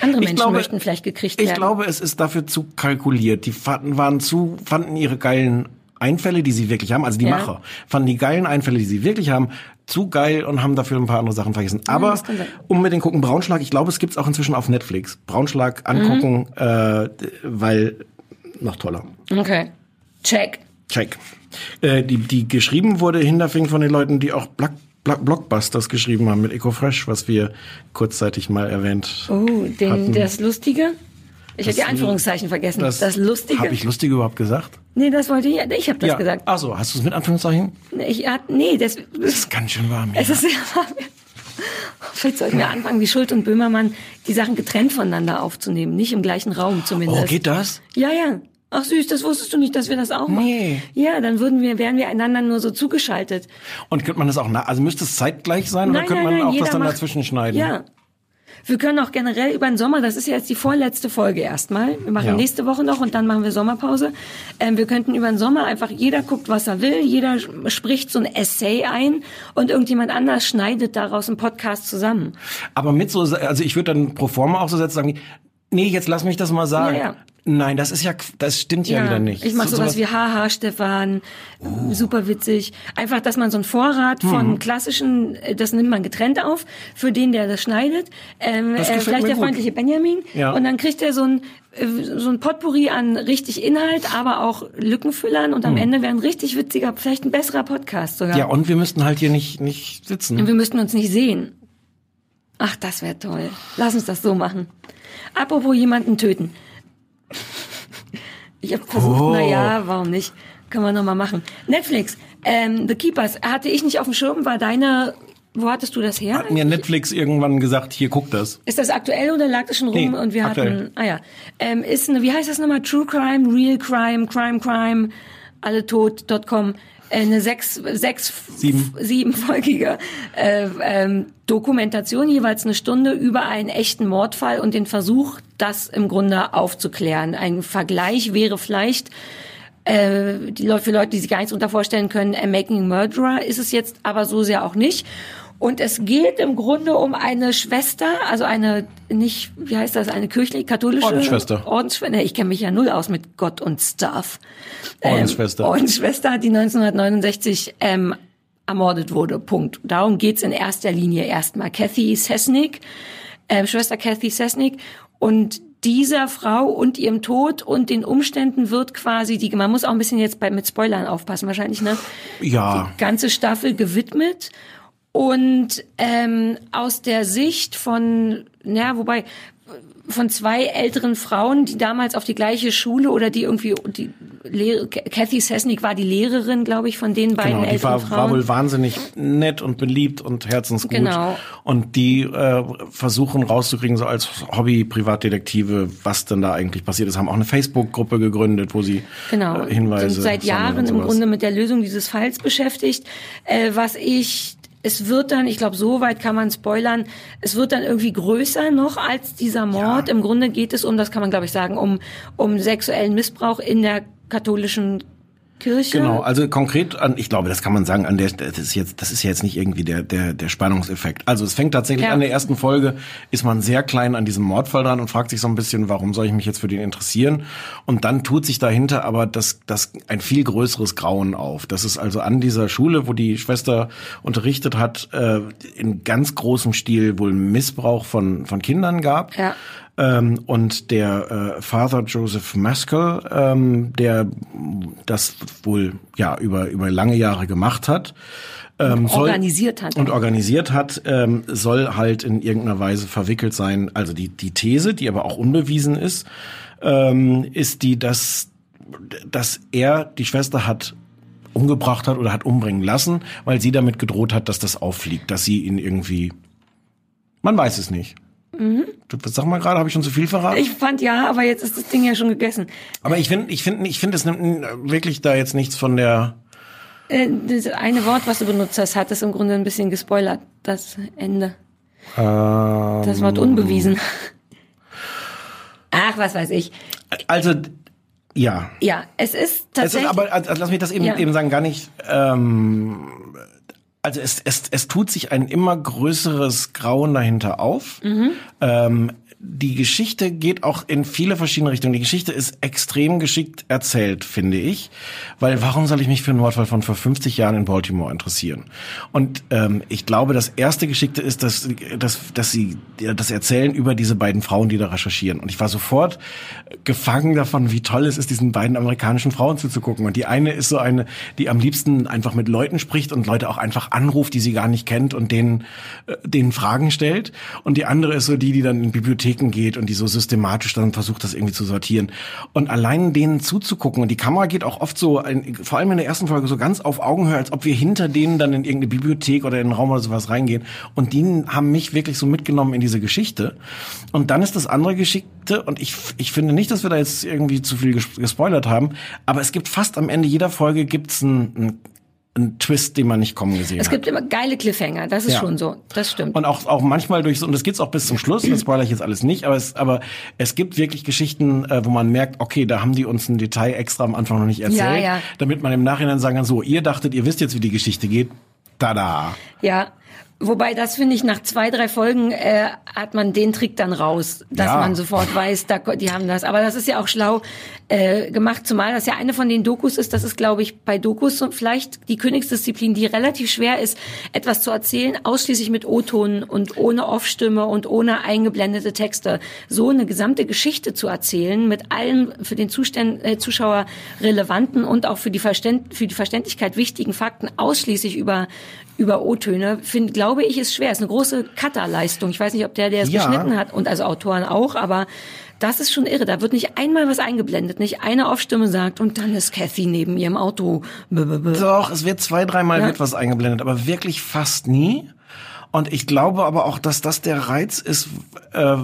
andere Ich Menschen glaube- möchten vielleicht gekriegt Ich werden. glaube, es ist dafür zu kalkuliert. Die fanden, waren zu, fanden ihre geilen Einfälle, die sie wirklich haben, also die Ja. Macher, fanden die geilen Einfälle, die sie wirklich haben, zu geil und haben dafür ein paar andere Sachen vergessen. Aber das kann sein. unbedingt gucken, Braunschlag, ich glaube, es gibt's auch inzwischen auf Netflix. Braunschlag angucken, Mhm. äh, weil noch toller. Okay. Check. Check. Äh, die, die geschrieben wurde hinterfing von den Leuten, die auch Black, Blockbusters geschrieben haben mit EcoFresh, was wir kurzzeitig mal erwähnt Oh, den, hatten. das Lustige? Ich habe die Das- Anführungszeichen vergessen. Das, Lustige? Habe ich lustige überhaupt gesagt? nee, das wollte ich. Ich habe das gesagt. Ach so, hast du es mit Anführungszeichen? Ich, nee, das, Das ist ganz schön warm. Es hier. ist sehr [laughs] Vielleicht sollten wir anfangen, wie Schuld und Böhmermann, die Sachen getrennt voneinander aufzunehmen, nicht im gleichen Raum zumindest. oh, geht das? Ja, ja. Ach süß, das wusstest du nicht, dass wir das auch machen. Nee. Ja, dann würden wir, wären wir einander nur so zugeschaltet. Und könnte man das auch, na also müsste es zeitgleich sein oder Nein, könnte nein, man nein, auch das dann macht- dazwischen schneiden? Ja. Wir können auch generell über den Sommer, das ist ja jetzt die vorletzte Folge erstmal. Wir machen Ja. nächste Woche noch und dann machen wir Sommerpause. Ähm, wir könnten über den Sommer einfach, jeder guckt, was er will, jeder spricht so ein Essay ein und irgendjemand anders schneidet daraus einen Podcast zusammen. Aber mit so, also ich würde dann pro forma auch so setzen, sagen, nee, jetzt lass mich das mal sagen. Ja, ja. Nein, das ist ja, das stimmt ja, wieder nicht. Ich mache So- sowas wie Haha, Stefan, super witzig. Einfach, dass man so ein Vorrat von Mhm. klassischen, äh, das nimmt man getrennt auf, für den, der das schneidet. Ähm, Das äh, vielleicht der gut. freundliche Benjamin. Ja. Und dann kriegt er so ein, äh, so ein Potpourri an richtig Inhalt, aber auch Lückenfüllern und am Ende wäre ein richtig witziger, vielleicht ein besserer Podcast sogar. Ja, und wir müssten halt hier nicht, nicht sitzen. Und wir müssten uns nicht sehen. Ach, das wäre toll. Lass uns das so machen. Apropos jemanden töten. Ich habe versucht, Oh. na ja, warum nicht? Können wir noch mal machen. Netflix, ähm, The Keepers, hatte ich nicht auf dem Schirm, war deine, wo hattest du das her? Hat mir Netflix irgendwann gesagt, hier guck das. Ist das aktuell oder lag das schon rum Nee, und wir aktuell. hatten, ah ja, ähm, ist eine, wie heißt das nochmal? True Crime, Real Crime, Crime Crime, alle tot.com. Äh, eine sechs, sechs, Sieben. siebenfolgige äh, ähm, Dokumentation, jeweils eine Stunde über einen echten Mordfall und den Versuch, das im Grunde aufzuklären. Ein Vergleich wäre vielleicht äh, die Leute, für Leute, die sich gar nichts unter vorstellen können, äh, Making a Murderer ist es jetzt aber so sehr auch nicht. Und es geht im Grunde um eine Schwester, also eine, nicht, wie heißt das, eine kirchliche, katholische Ordensschwester. Ordensschwester. Ich kenne mich ja null aus mit Gott und Stuff. Ähm, Ordensschwester. Ordensschwester, die 1969 ähm, ermordet wurde. Punkt. Darum geht's in erster Linie erstmal. Kathy Sesnick, ähm, Schwester Kathy Sesnick. Und dieser Frau und ihrem Tod und den Umständen wird quasi die, man muss auch ein bisschen jetzt bei, mit Spoilern aufpassen wahrscheinlich, ne? Ja. Die ganze Staffel gewidmet. Und ähm, aus der Sicht von, naja, wobei von zwei älteren Frauen, die damals auf die gleiche Schule oder die irgendwie die Lehre, Kathy Sesnick war die Lehrerin, glaube ich, von den beiden Genau, die älteren war, Frauen. war wohl wahnsinnig nett und beliebt und herzensgut. Genau. Und die äh, versuchen rauszukriegen, so als Hobby-Privatdetektive, was denn da eigentlich passiert ist. Haben auch eine Facebook-Gruppe gegründet, wo sie Genau. äh, Hinweise sind seit Jahren im. Grunde mit der Lösung dieses Falls beschäftigt. Äh, was ich es wird dann, ich glaube, so weit kann man spoilern, es wird dann irgendwie größer noch als dieser Mord. Im Grunde geht es um, das kann man glaube ich sagen, um, um sexuellen Missbrauch in der katholischen Kirche. Genau, also konkret an, ich glaube, das kann man sagen, an der, das ist jetzt, das ist ja jetzt nicht irgendwie der, der, der Spannungseffekt. Also es fängt tatsächlich Ja. an der ersten Folge, ist man sehr klein an diesem Mordfall dran und fragt sich so ein bisschen, warum soll ich mich jetzt für den interessieren? Und dann tut sich dahinter aber das, das ein viel größeres Grauen auf. Das ist also an dieser Schule, wo die Schwester unterrichtet hat, äh, in ganz großem Stil wohl Missbrauch von, von Kindern gab. Ja. Ähm, und der äh, Father Joseph Maskell, ähm, der das wohl ja über über lange Jahre gemacht hat, ähm, soll- organisiert hat. und organisiert hat, ähm, soll halt in irgendeiner Weise verwickelt sein. Also die die These, die aber auch unbewiesen ist, ähm, ist die, dass dass er die Schwester hat umgebracht hat oder hat umbringen lassen, weil sie damit gedroht hat, dass das auffliegt, dass sie ihn irgendwie man weiß es nicht. Du, sag mal gerade, habe ich schon zu viel verraten? Ich fand ja, aber jetzt ist das Ding ja schon gegessen. Aber ich finde, ich finde, ich finde, es nimmt wirklich da jetzt nichts von der. Äh, das eine Wort, was du benutzt hast, hat es im Grunde ein bisschen gespoilert. Das Ende. Ähm, Das Wort unbewiesen. Ach, was weiß ich. also, ja. Ja, es ist Es ist tatsächlich. aber, also, lass mich das eben, Ja. eben sagen, gar nicht. Ähm, also es, es, es tut sich ein immer größeres Grauen dahinter auf. Mhm. Ähm, die Geschichte geht auch in viele verschiedene Richtungen. Die Geschichte ist extrem geschickt erzählt, finde ich. Weil warum soll ich mich für einen Mordfall von vor 50 Jahren in Baltimore interessieren? Und ähm, ich glaube, das erste Geschickte ist, dass, dass, dass sie das erzählen über diese beiden Frauen, die da recherchieren. Und ich war sofort gefangen davon, wie toll es ist, diesen beiden amerikanischen Frauen zuzugucken. Und die eine ist so eine, die am liebsten einfach mit Leuten spricht und Leute auch einfach anruft, die sie gar nicht kennt und denen, äh, denen Fragen stellt. Und die andere ist so die, die dann in Bibliotheken geht und die so systematisch dann versucht, das irgendwie zu sortieren. Und allein denen zuzugucken, und die Kamera geht auch oft so, ein, vor allem in der ersten Folge, so ganz auf Augenhöhe, als ob wir hinter denen dann in irgendeine Bibliothek oder in einen Raum oder sowas reingehen. Und die haben mich wirklich so mitgenommen in diese Geschichte. Und dann ist das andere Geschickte, und ich, ich finde nicht, dass wir da jetzt irgendwie zu viel ges- gespoilert haben, aber es gibt fast am Ende jeder Folge gibt's einen, einen, einen Twist, den man nicht kommen gesehen es hat. gibt immer geile Cliffhanger, das ist Ja. schon so. Das stimmt. Und auch, auch manchmal durch so, und das geht's auch bis zum Schluss, das spoilere ich jetzt alles nicht, aber es, aber es gibt wirklich Geschichten, äh, wo man merkt, okay, da haben die uns ein Detail extra am Anfang noch nicht erzählt, Ja, ja. damit man im Nachhinein sagen kann, so, ihr dachtet, ihr wisst jetzt, wie die Geschichte geht. Tada. Ja. Wobei das finde ich nach zwei drei Folgen äh, hat man den Trick dann raus, dass Ja. man sofort weiß, da, die haben das. Aber das ist ja auch schlau äh, gemacht, zumal das ja eine von den Dokus ist. Das ist glaube ich bei Dokus vielleicht die Königsdisziplin, die relativ schwer ist, etwas zu erzählen, ausschließlich mit O-Ton und ohne Off-Stimme und ohne eingeblendete Texte. So eine gesamte Geschichte zu erzählen mit allen für den Zustand, äh, Zuschauer relevanten und auch für die, Verständ, für die Verständlichkeit wichtigen Fakten ausschließlich über über O-Töne, finde, glaube ich, ist schwer. Ist eine große Cutter-Leistung. Ich weiß nicht, ob der, der es Ja. geschnitten hat und also Autoren auch, aber das ist schon irre. Da wird nicht einmal was eingeblendet, nicht eine Off-Stimme sagt und dann ist Kathy neben ihrem Auto. B -b -b. Doch, es wird zwei, dreimal Ja. wird was eingeblendet, aber wirklich fast nie. Und ich glaube aber auch, dass das der Reiz ist, äh,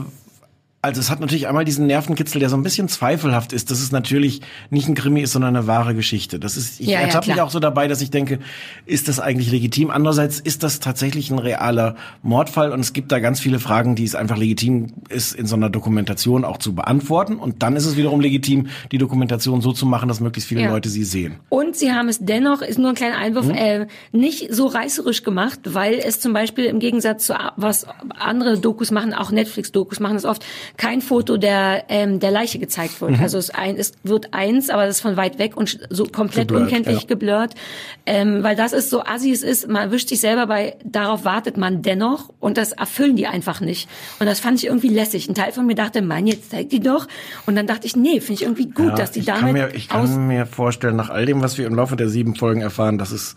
also es hat natürlich einmal diesen Nervenkitzel, der so ein bisschen zweifelhaft ist, dass es natürlich nicht ein Krimi ist, sondern eine wahre Geschichte. Das ist, ich Ja, ja, ertappe mich klar. auch so dabei, dass ich denke, ist das eigentlich legitim? Andererseits ist das tatsächlich ein realer Mordfall und es gibt da ganz viele Fragen, die es einfach legitim ist, in so einer Dokumentation auch zu beantworten. Und dann ist es wiederum legitim, die Dokumentation so zu machen, dass möglichst viele Ja. Leute sie sehen. Und sie haben es dennoch, ist nur ein kleiner Einwurf, Mhm. äh, nicht so reißerisch gemacht, weil es zum Beispiel im Gegensatz zu was andere Dokus machen, auch Netflix-Dokus machen es oft, kein Foto der ähm, der Leiche gezeigt wird. Also es, ein, es wird eins, aber das ist von weit weg und so komplett Geblurrt, unkenntlich ja. geblurrt, ähm, weil das ist so assi es ist. Man erwischt sich selber bei, darauf wartet man dennoch und das erfüllen die einfach nicht. Und das fand ich irgendwie lässig. Ein Teil von mir dachte, Mann, jetzt zeigt die doch. Und dann dachte ich, nee, finde ich irgendwie gut, Ja, dass die ich damit kann mir, ich kann mir vorstellen, nach all dem, was wir im Laufe der sieben Folgen erfahren, dass es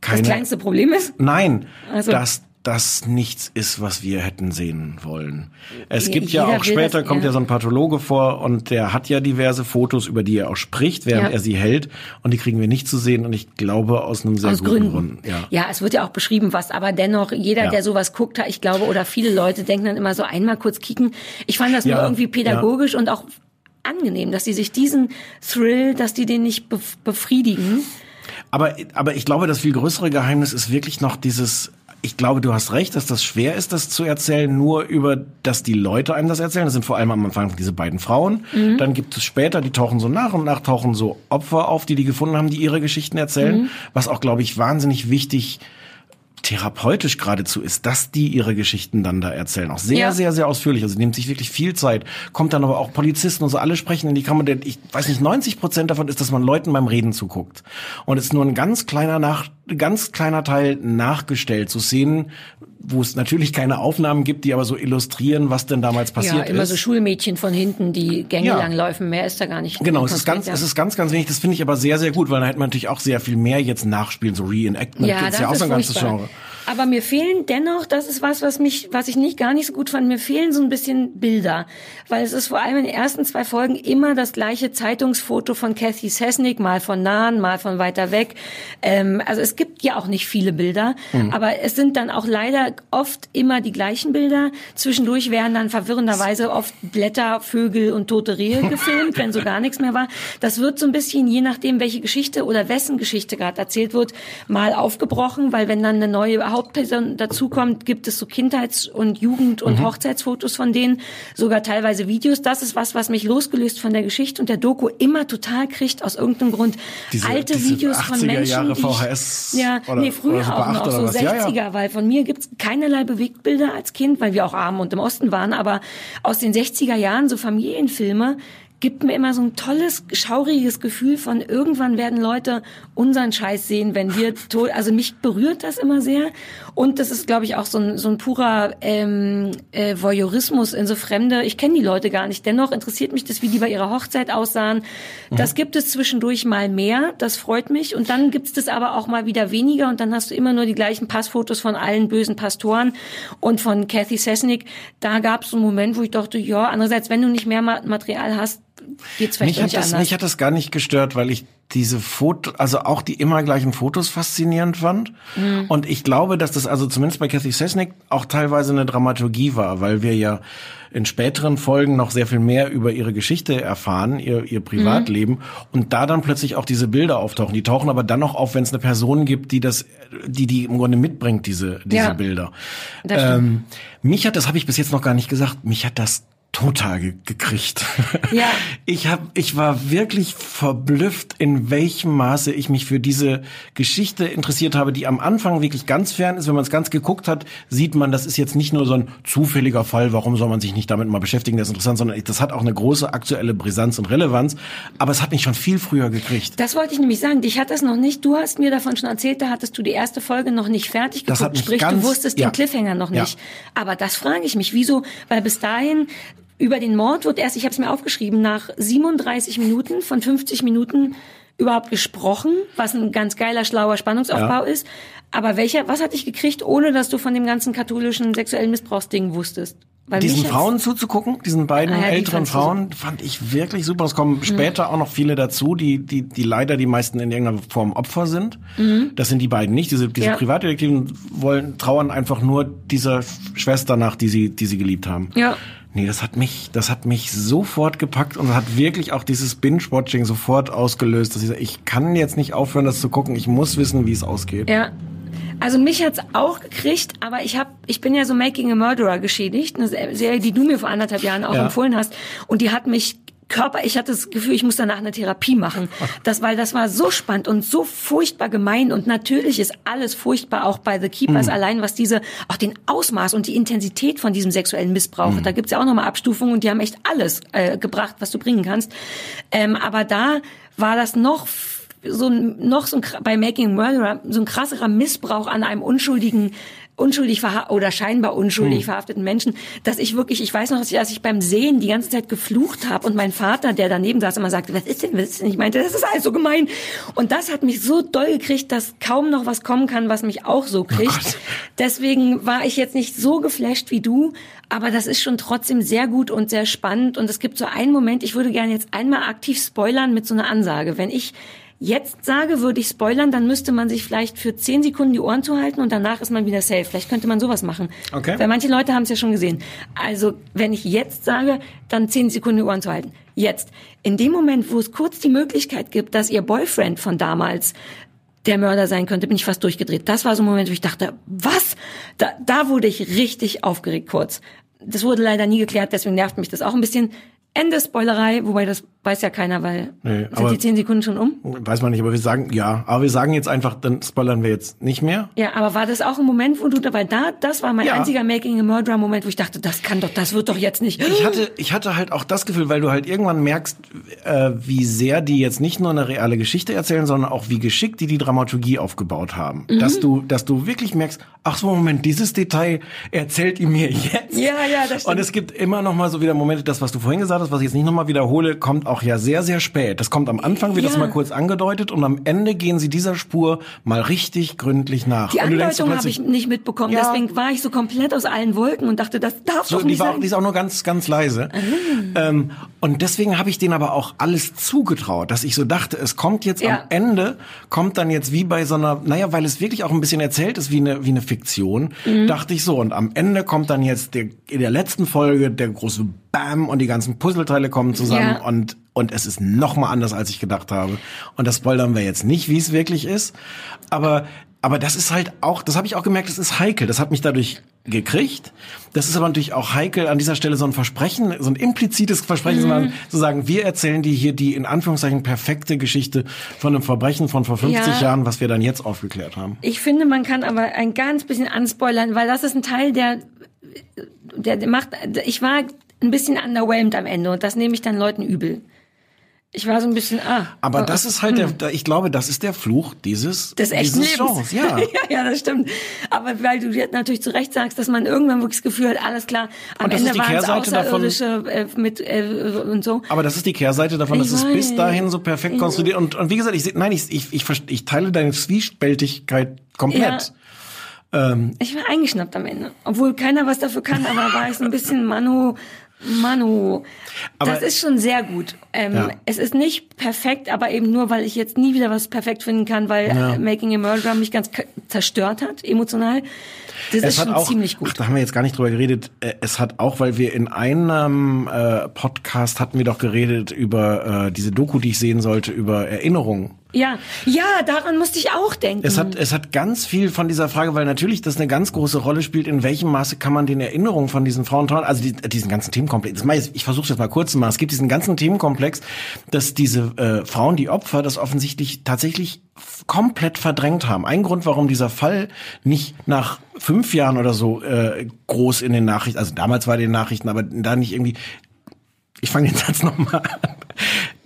keine. das kleinste Problem ist. Nein, Also- dass das nichts ist, was wir hätten sehen wollen. Es gibt ja jeder auch will später das, kommt ja. ja so ein Pathologe vor und der hat ja diverse Fotos, über die er auch spricht, während Ja. er sie hält und die kriegen wir nicht zu sehen und ich glaube aus einem sehr aus guten Gründen. Grund. Ja. ja, es wird ja auch beschrieben, was, aber dennoch, jeder, Ja. der sowas guckt, ich glaube, oder viele Leute denken dann immer so einmal kurz kicken. Ich fand das nur Ja, irgendwie pädagogisch und auch angenehm, dass die sich diesen Thrill, dass die den nicht bef- befriedigen. Aber, aber ich glaube, das viel größere Geheimnis ist wirklich noch dieses, ich glaube, du hast recht, dass das schwer ist, das zu erzählen, nur über, dass die Leute einem das erzählen. Das sind vor allem am Anfang diese beiden Frauen. Dann gibt es später, die tauchen so nach und nach, tauchen so Opfer auf, die die gefunden haben, die ihre Geschichten erzählen. Was auch, glaube ich, wahnsinnig wichtig therapeutisch geradezu ist, dass die ihre Geschichten dann da erzählen. Auch sehr, Ja. sehr, sehr ausführlich. Also nehmen sich wirklich viel Zeit. Kommt dann aber auch Polizisten und so, alle sprechen in die Kamera. Denn Ich weiß nicht, 90 Prozent davon ist, dass man Leuten beim Reden zuguckt. Und es ist nur ein ganz kleiner nach, ganz kleiner Teil nachgestellt. So Szenen, wo es natürlich keine Aufnahmen gibt, die aber so illustrieren, was denn damals passiert ja, immer ist. so Schulmädchen von hinten, die Gänge Ja. langlaufen. Mehr ist da gar nicht. Genau, es ist ganz, ja. es ist ganz, ganz wenig. Das finde ich aber sehr, sehr gut, weil da hätte man natürlich auch sehr viel mehr jetzt nachspielen, so Reenactment. Ja, gibt's ja auch ist so ein ganzes. Genre. Aber mir fehlen dennoch, das ist was, was mich, was ich nicht gar nicht so gut fand, mir fehlen so ein bisschen Bilder. Weil es ist vor allem in den ersten zwei Folgen immer das gleiche Zeitungsfoto von Kathy Sesnick, mal von nahen, mal von weiter weg. Ähm, also es gibt ja auch nicht viele Bilder, Mhm. aber es sind dann auch leider oft immer die gleichen Bilder. Zwischendurch werden dann verwirrenderweise oft Blätter, Vögel und tote Rehe [laughs] gefilmt, wenn so gar nichts mehr war. Das wird so ein bisschen, je nachdem, welche Geschichte oder wessen Geschichte gerade erzählt wird, mal aufgebrochen, weil wenn dann eine neue Hauptperson dazukommt, gibt es so Kindheits- und Jugend- Mhm. und Hochzeitsfotos von denen, sogar teilweise Videos. Das ist was, was mich losgelöst von der Geschichte und der Doku immer total kriegt, aus irgendeinem Grund. Diese- Alte diese Videos von 80er Menschen, Jahre die ich, VHS ja, oder- nee, früher oder auch 8 noch, so was? Ja, 60er, ja. weil von mir gibt's keinerlei Bewegtbilder als Kind, weil wir auch arm und im Osten waren, aber aus den 60er Jahren so Familienfilme gibt mir immer so ein tolles, schauriges Gefühl von irgendwann werden Leute unseren Scheiß sehen, wenn wir tot, also mich berührt das immer sehr und das ist, glaube ich, auch so ein, so ein purer ähm, äh, Voyeurismus in so Fremde. Ich kenne die Leute gar nicht, dennoch interessiert mich das, wie die bei ihrer Hochzeit aussahen. Das gibt es zwischendurch mal mehr, das freut mich und dann gibt es das aber auch mal wieder weniger und dann hast du immer nur die gleichen Passfotos von allen bösen Pastoren und von Kathy Sesnick. Da gab es einen Moment, wo ich dachte, ja, andererseits, wenn du nicht mehr Ma- Material hast, geht's vielleicht Mich hat, nicht das, anders. mich hat das gar nicht gestört, weil ich diese Foto, also auch die immer gleichen Fotos faszinierend fand. Mhm. Und ich glaube, dass das also zumindest bei Kathy Sesnick auch teilweise eine Dramaturgie war, weil wir ja in späteren Folgen noch sehr viel mehr über ihre Geschichte erfahren, ihr, ihr Privatleben Mhm. und da dann plötzlich auch diese Bilder auftauchen. Die tauchen aber dann noch auf, wenn es eine Person gibt, die das, die die im Grunde mitbringt, diese diese Ja. Bilder. Ähm, mich hat, das habe ich bis jetzt noch gar nicht gesagt, mich hat das total ge gekriegt. [laughs] Ja. Ich hab, ich war wirklich verblüfft, in welchem Maße ich mich für diese Geschichte interessiert habe, die am Anfang wirklich ganz fern ist. Wenn man es ganz geguckt hat, sieht man, das ist jetzt nicht nur so ein zufälliger Fall, warum soll man sich nicht damit mal beschäftigen, das ist interessant, sondern das hat auch eine große aktuelle Brisanz und Relevanz. Aber es hat mich schon viel früher gekriegt. Das wollte ich nämlich sagen. Dich hat das noch nicht. Du hast mir davon schon erzählt, da hattest du die erste Folge noch nicht fertig Das hat geguckt. mich Sprich, ganz- du wusstest ja. den Cliffhanger noch Ja. nicht. Aber das frage ich mich, wieso? Weil bis dahin über den Mord wird erst, ich habe es mir aufgeschrieben, nach 37 Minuten von 50 Minuten überhaupt gesprochen, was ein ganz geiler, schlauer Spannungsaufbau Ja. ist. Aber welcher, was hat dich gekriegt, ohne dass du von dem ganzen katholischen sexuellen Missbrauchsding wusstest? Weil Diesen Frauen zuzugucken, diesen beiden Ah ja, die älteren du Frauen, fand ich wirklich super. Es kommen später auch noch viele dazu, die, die, die leider die meisten in irgendeiner Form Opfer sind. Das sind die beiden nicht. Diese, diese Ja. Privatdetektiven wollen, trauern einfach nur dieser Schwester nach, die sie, die sie geliebt haben. Ja. Nee, das hat mich, das hat mich sofort gepackt und hat wirklich auch dieses Binge-Watching sofort ausgelöst, dass ich sage, ich kann jetzt nicht aufhören, das zu gucken. Ich muss wissen, wie es ausgeht. Ja. Also mich hat's auch gekriegt, aber ich hab, ich bin ja so Making a Murderer geschädigt, eine Serie, die du mir vor anderthalb Jahren auch Ja. empfohlen hast, und die hat mich Körper, ich hatte das Gefühl, ich muss danach eine Therapie machen. Das, weil das war so spannend und so furchtbar gemein. Und natürlich ist alles furchtbar, auch bei The Keepers, Mhm. allein was diese, auch den Ausmaß und die Intensität von diesem sexuellen Missbrauch. Mhm. Da gibt's ja auch nochmal Abstufungen und die haben echt alles äh, gebracht, was du bringen kannst. Ähm, aber da war das noch so ein, noch so ein, bei Making Murderer so ein krasserer Missbrauch an einem unschuldigen unschuldig oder scheinbar unschuldig verhafteten Menschen, dass ich wirklich, ich weiß noch, dass ich, als ich beim Sehen die ganze Zeit geflucht habe und mein Vater, der daneben saß, immer sagte, was ist denn, was ist denn? Ich meinte, das ist alles so gemein. Und das hat mich so doll gekriegt, dass kaum noch was kommen kann, was mich auch so kriegt. Deswegen war ich jetzt nicht so geflasht wie du, aber das ist schon trotzdem sehr gut und sehr spannend. Und es gibt so einen Moment, ich würde gerne jetzt einmal aktiv spoilern mit so einer Ansage. Wenn ich jetzt sage, würde ich spoilern, dann müsste man sich vielleicht für zehn Sekunden die Ohren zuhalten und danach ist man wieder safe. Vielleicht könnte man sowas machen. Okay. Weil manche Leute haben es ja schon gesehen. Also, wenn ich jetzt sage, dann zehn Sekunden die Ohren zuhalten. Jetzt. In dem Moment, wo es kurz die Möglichkeit gibt, dass ihr Boyfriend von damals der Mörder sein könnte, bin ich fast durchgedreht. Das war so ein Moment, wo ich dachte, was? Da, da wurde ich richtig aufgeregt kurz. Das wurde leider nie geklärt, deswegen nervt mich das auch ein bisschen. Ende Spoilerei, wobei das weiß ja keiner, weil Nee, sind die zehn Sekunden schon um? Weiß man nicht, aber wir sagen ja. Aber wir sagen jetzt einfach, dann spoilern wir jetzt nicht mehr. Ja, aber war das auch ein Moment, wo du dabei da, das war mein Ja. einziger Making a Murderer Moment, wo ich dachte, das kann doch, das wird doch jetzt nicht. Ich hatte, ich hatte halt auch das Gefühl, weil du halt irgendwann merkst, äh, wie sehr die jetzt nicht nur eine reale Geschichte erzählen, sondern auch wie geschickt die die Dramaturgie aufgebaut haben. Mhm. Dass du, dass du wirklich merkst, ach so, Moment, dieses Detail erzählt ihr mir jetzt. Ja, ja, das stimmt. Und es gibt immer noch mal so wieder Momente, das, was du vorhin gesagt hast, was ich jetzt nicht noch mal wiederhole, kommt auch ja sehr, sehr spät. Das kommt am Anfang, wird das Ja. mal kurz angedeutet und am Ende gehen sie dieser Spur mal richtig gründlich nach. Die Andeutung habe ich nicht mitbekommen, Ja. deswegen war ich so komplett aus allen Wolken und dachte, das darf So, doch die, nicht war, sein. Die ist auch nur ganz, ganz leise. Ähm, und deswegen habe ich denen aber auch alles zugetraut, dass ich so dachte, es kommt jetzt Ja. am Ende, kommt dann jetzt wie bei so einer, naja, weil es wirklich auch ein bisschen erzählt ist wie eine, wie eine Fiktion, Mhm. dachte ich so. Und am Ende kommt dann jetzt der, in der letzten Folge der große Bam und die ganzen Puzzleteile kommen zusammen Ja. und und es ist noch mal anders, als ich gedacht habe. Und das spoilern wir jetzt nicht, wie es wirklich ist. Aber, aber das ist halt auch, das habe ich auch gemerkt, das ist heikel. Das hat mich dadurch gekriegt. Das ist aber natürlich auch heikel, an dieser Stelle so ein Versprechen, so ein implizites Versprechen, sondern zu sagen, wir erzählen dir hier die in Anführungszeichen perfekte Geschichte von einem Verbrechen von vor 50 Ja. Jahren, was wir dann jetzt aufgeklärt haben. Ich finde, man kann aber ein ganz bisschen anspoilern, weil das ist ein Teil, der, der, der macht, ich war ein bisschen underwhelmed am Ende und das nehme ich dann Leuten übel. Ich war so ein bisschen, ah. Aber oh, das ist halt der, ich glaube, das ist der Fluch dieses, des echten dieses Lebens. Genres. Ja. [laughs] ja, ja, das stimmt. Aber weil du jetzt natürlich zu Recht sagst, dass man irgendwann wirklich das Gefühl hat, alles klar, am Ende waren es Kehrseite davon- Außerirdische äh, mit äh, und so. Aber das ist die Kehrseite davon, dass es bis dahin so perfekt Ja. konstruiert und, und wie gesagt, ich seh- nein, ich, ich, ich, ich teile deine Zwiespältigkeit komplett. Ich war eingeschnappt am Ende. Obwohl keiner was dafür kann, aber war ich so ein bisschen Manu, Manu. Aber- das ist schon sehr gut. Ähm, Ja. Es ist nicht perfekt, aber eben nur, weil ich jetzt nie wieder was perfekt finden kann, weil Ja. äh, Making a Murderer mich ganz zerstört hat, emotional. Das ist schon ziemlich Ach, gut. da haben wir jetzt gar nicht drüber geredet. Äh, Es hat auch, weil wir in einem äh, Podcast hatten wir doch geredet über äh, diese Doku, die ich sehen sollte, über Erinnerungen. Ja, ja, daran musste ich auch denken. Es hat, es hat ganz viel von dieser Frage, weil natürlich das eine ganz große Rolle spielt, in welchem Maße kann man den Erinnerungen von diesen Frauen trauen, also die, diesen ganzen Themenkomplex. Ich ich versuche es jetzt mal kurz zu machen. Es gibt diesen ganzen Themenkomplex, dass diese äh, Frauen, die Opfer, das offensichtlich tatsächlich komplett verdrängt haben. Ein Grund, warum dieser Fall nicht nach fünf Jahren oder so äh, groß in den Nachrichten, also damals war in den Nachrichten, aber da nicht irgendwie ich fange den Satz nochmal an.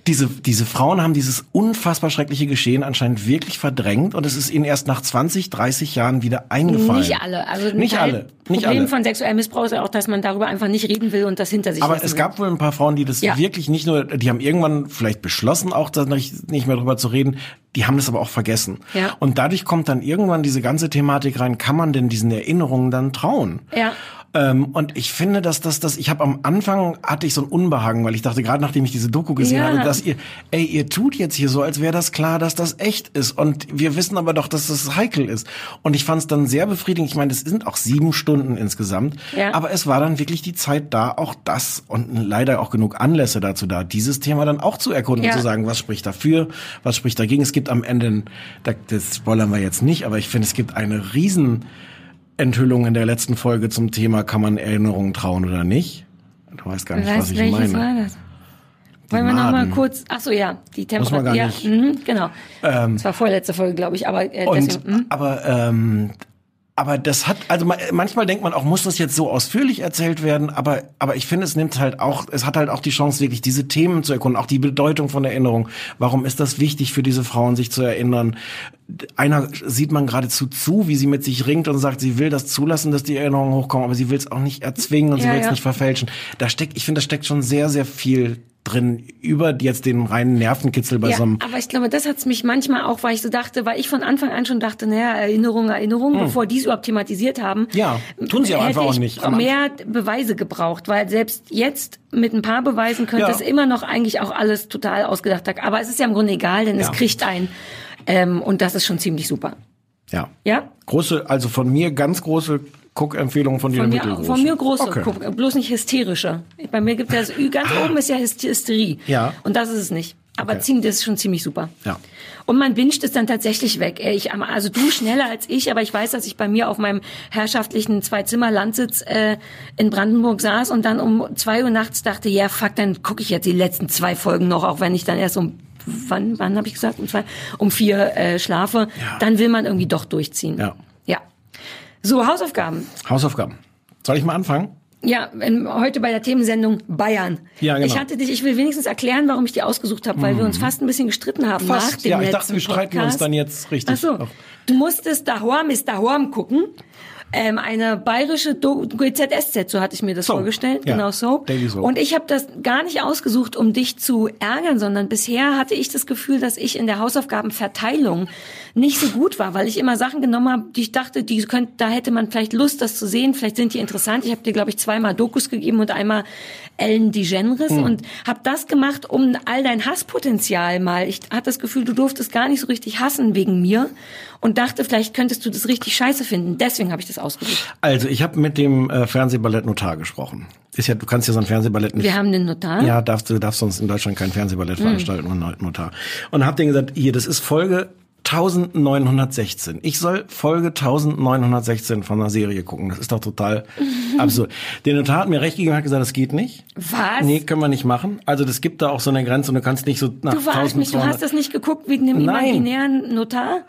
Diese, diese Frauen haben dieses unfassbar schreckliche Geschehen anscheinend wirklich verdrängt und es ist ihnen erst nach 20, 30 Jahren wieder eingefallen. nicht alle. Also nicht Teil- alle. Nicht Problem alle. von sexuellem Missbrauch ist ja auch, dass man darüber einfach nicht reden will und das hinter sich Aber es will. gab wohl ein paar Frauen, die das Ja. wirklich nicht nur, die haben irgendwann vielleicht beschlossen, auch da nicht, nicht mehr drüber zu reden, die haben das aber auch vergessen. Ja. Und dadurch kommt dann irgendwann diese ganze Thematik rein, kann man denn diesen Erinnerungen dann trauen? Ja. Ähm, und ich finde, dass das, das, ich habe am Anfang hatte ich so ein Unbehagen, weil ich dachte, gerade nachdem ich diese Doku gesehen Ja. habe, dass ihr, ey, ihr tut jetzt hier so, als wäre das klar, dass das echt ist. Und wir wissen aber doch, dass das heikel ist. Und ich fand es dann sehr befriedigend. Ich meine, es sind auch sieben Stunden insgesamt. Ja. Aber es war dann wirklich die Zeit da, auch das und leider auch genug Anlässe dazu da, dieses Thema dann auch zu erkunden Ja. und zu sagen, was spricht dafür, was spricht dagegen. Es gibt am Ende, das spoilern wir jetzt nicht, aber ich finde, es gibt eine riesen Enthüllung in der letzten Folge zum Thema, kann man Erinnerungen trauen oder nicht? Du weißt gar nicht, was Weißt, ich welches meine. war das? Wollen wir noch mal Maden. kurz, ach so, ja, die Temperatur, ja. Ähm, mhm, genau. das war vorletzte Folge, glaube ich, aber äh, Und, deswegen, mhm. aber, ähm, aber das hat, also ma- manchmal denkt man auch, muss das jetzt so ausführlich erzählt werden, aber, aber ich finde, es nimmt halt auch, es hat halt auch die Chance, wirklich diese Themen zu erkunden, auch die Bedeutung von Erinnerung. Warum ist das wichtig für diese Frauen, sich zu erinnern? Einer sieht man geradezu zu, wie sie mit sich ringt und sagt, sie will das zulassen, dass die Erinnerungen hochkommen, aber sie will es auch nicht erzwingen und sie Ja, will es ja. nicht verfälschen. Da steckt, ich finde, da steckt schon sehr, sehr viel drin über jetzt den reinen Nervenkitzel bei Ja, so einem aber ich glaube, das hat's mich manchmal auch, weil ich so dachte, weil ich von Anfang an schon dachte, naja, Erinnerung, Erinnerung, bevor die es überhaupt thematisiert haben. Hm. Ja, tun sie aber einfach auch ich nicht. Mehr Beweise gebraucht, weil selbst jetzt mit ein paar Beweisen könnte Ja. es immer noch eigentlich auch alles total ausgedacht haben. Aber es ist ja im Grunde egal, denn Ja. es kriegt ein. Ähm, und das ist schon ziemlich super. ja. Ja? Große, also von mir ganz große Cook-Empfehlung von dir Von mir, mittelgroße. von mir große, Okay. guck, bloß nicht hysterische. Bei mir gibt es ja, ganz oben ist ja Hyst- Hysterie. Ja. Und das ist es nicht. Aber Okay. das ist schon ziemlich super. Ja. Und man binscht es dann tatsächlich weg. Ey, Ich, also du schneller als ich, aber ich weiß, dass ich bei mir auf meinem herrschaftlichen Zwei-Zimmer-Landsitz äh, in Brandenburg saß und dann um zwei Uhr nachts dachte, ja fuck, dann gucke ich jetzt die letzten zwei Folgen noch, auch wenn ich dann erst um wann, wann habe ich gesagt, um zwei, um vier äh, schlafe. Ja. Dann will man irgendwie doch durchziehen. Ja. So Hausaufgaben. Hausaufgaben. Soll ich mal anfangen? Ja, heute bei der Themensendung Bayern. Ja, genau. Mhm. Ich hatte dich, ich will wenigstens erklären, warum ich die ausgesucht habe, weil wir uns fast ein bisschen gestritten haben Fast. nach dem Ja, ich dachte, wir streiten uns Podcast. dann jetzt richtig. Ach so. Du musstest Dahorm ist Dahorm gucken. Ähm, eine bayerische Do GZSZ, so hatte ich mir das Soap. vorgestellt, Ja, genau so. Soap. Und ich habe das gar nicht ausgesucht, um dich zu ärgern, sondern bisher hatte ich das Gefühl, dass ich in der Hausaufgabenverteilung nicht so gut war, weil ich immer Sachen genommen habe, die ich dachte, die könnt, da hätte man vielleicht Lust, das zu sehen, vielleicht sind die interessant. Ich habe dir, glaube ich, zweimal Dokus gegeben und einmal Ellen DeGeneres Hm. und habe das gemacht, um all dein Hasspotenzial mal. Ich hatte das Gefühl, du durftest gar nicht so richtig hassen wegen mir und dachte, vielleicht könntest du das richtig scheiße finden. Deswegen habe ich das ausgesucht. Also, ich habe mit dem äh, Fernsehballett Notar gesprochen. Ist ja, du kannst ja so ein Fernsehballett nicht. Wir haben den Notar. Ja, darfst du darfst sonst in Deutschland kein Fernsehballett Hm. veranstalten ohne Notar. Und hab denen gesagt, hier, das ist Folge 1916. Ich soll Folge 1916 von einer Serie gucken. Das ist doch total absurd. Der Notar hat mir recht gegeben, hat gesagt, das geht nicht. Was? Nee, können wir nicht machen. Also das gibt da auch so eine Grenze und du kannst nicht so nach Du verarschst mich, du 1200 hast das nicht geguckt wegen dem Nein. imaginären Notar?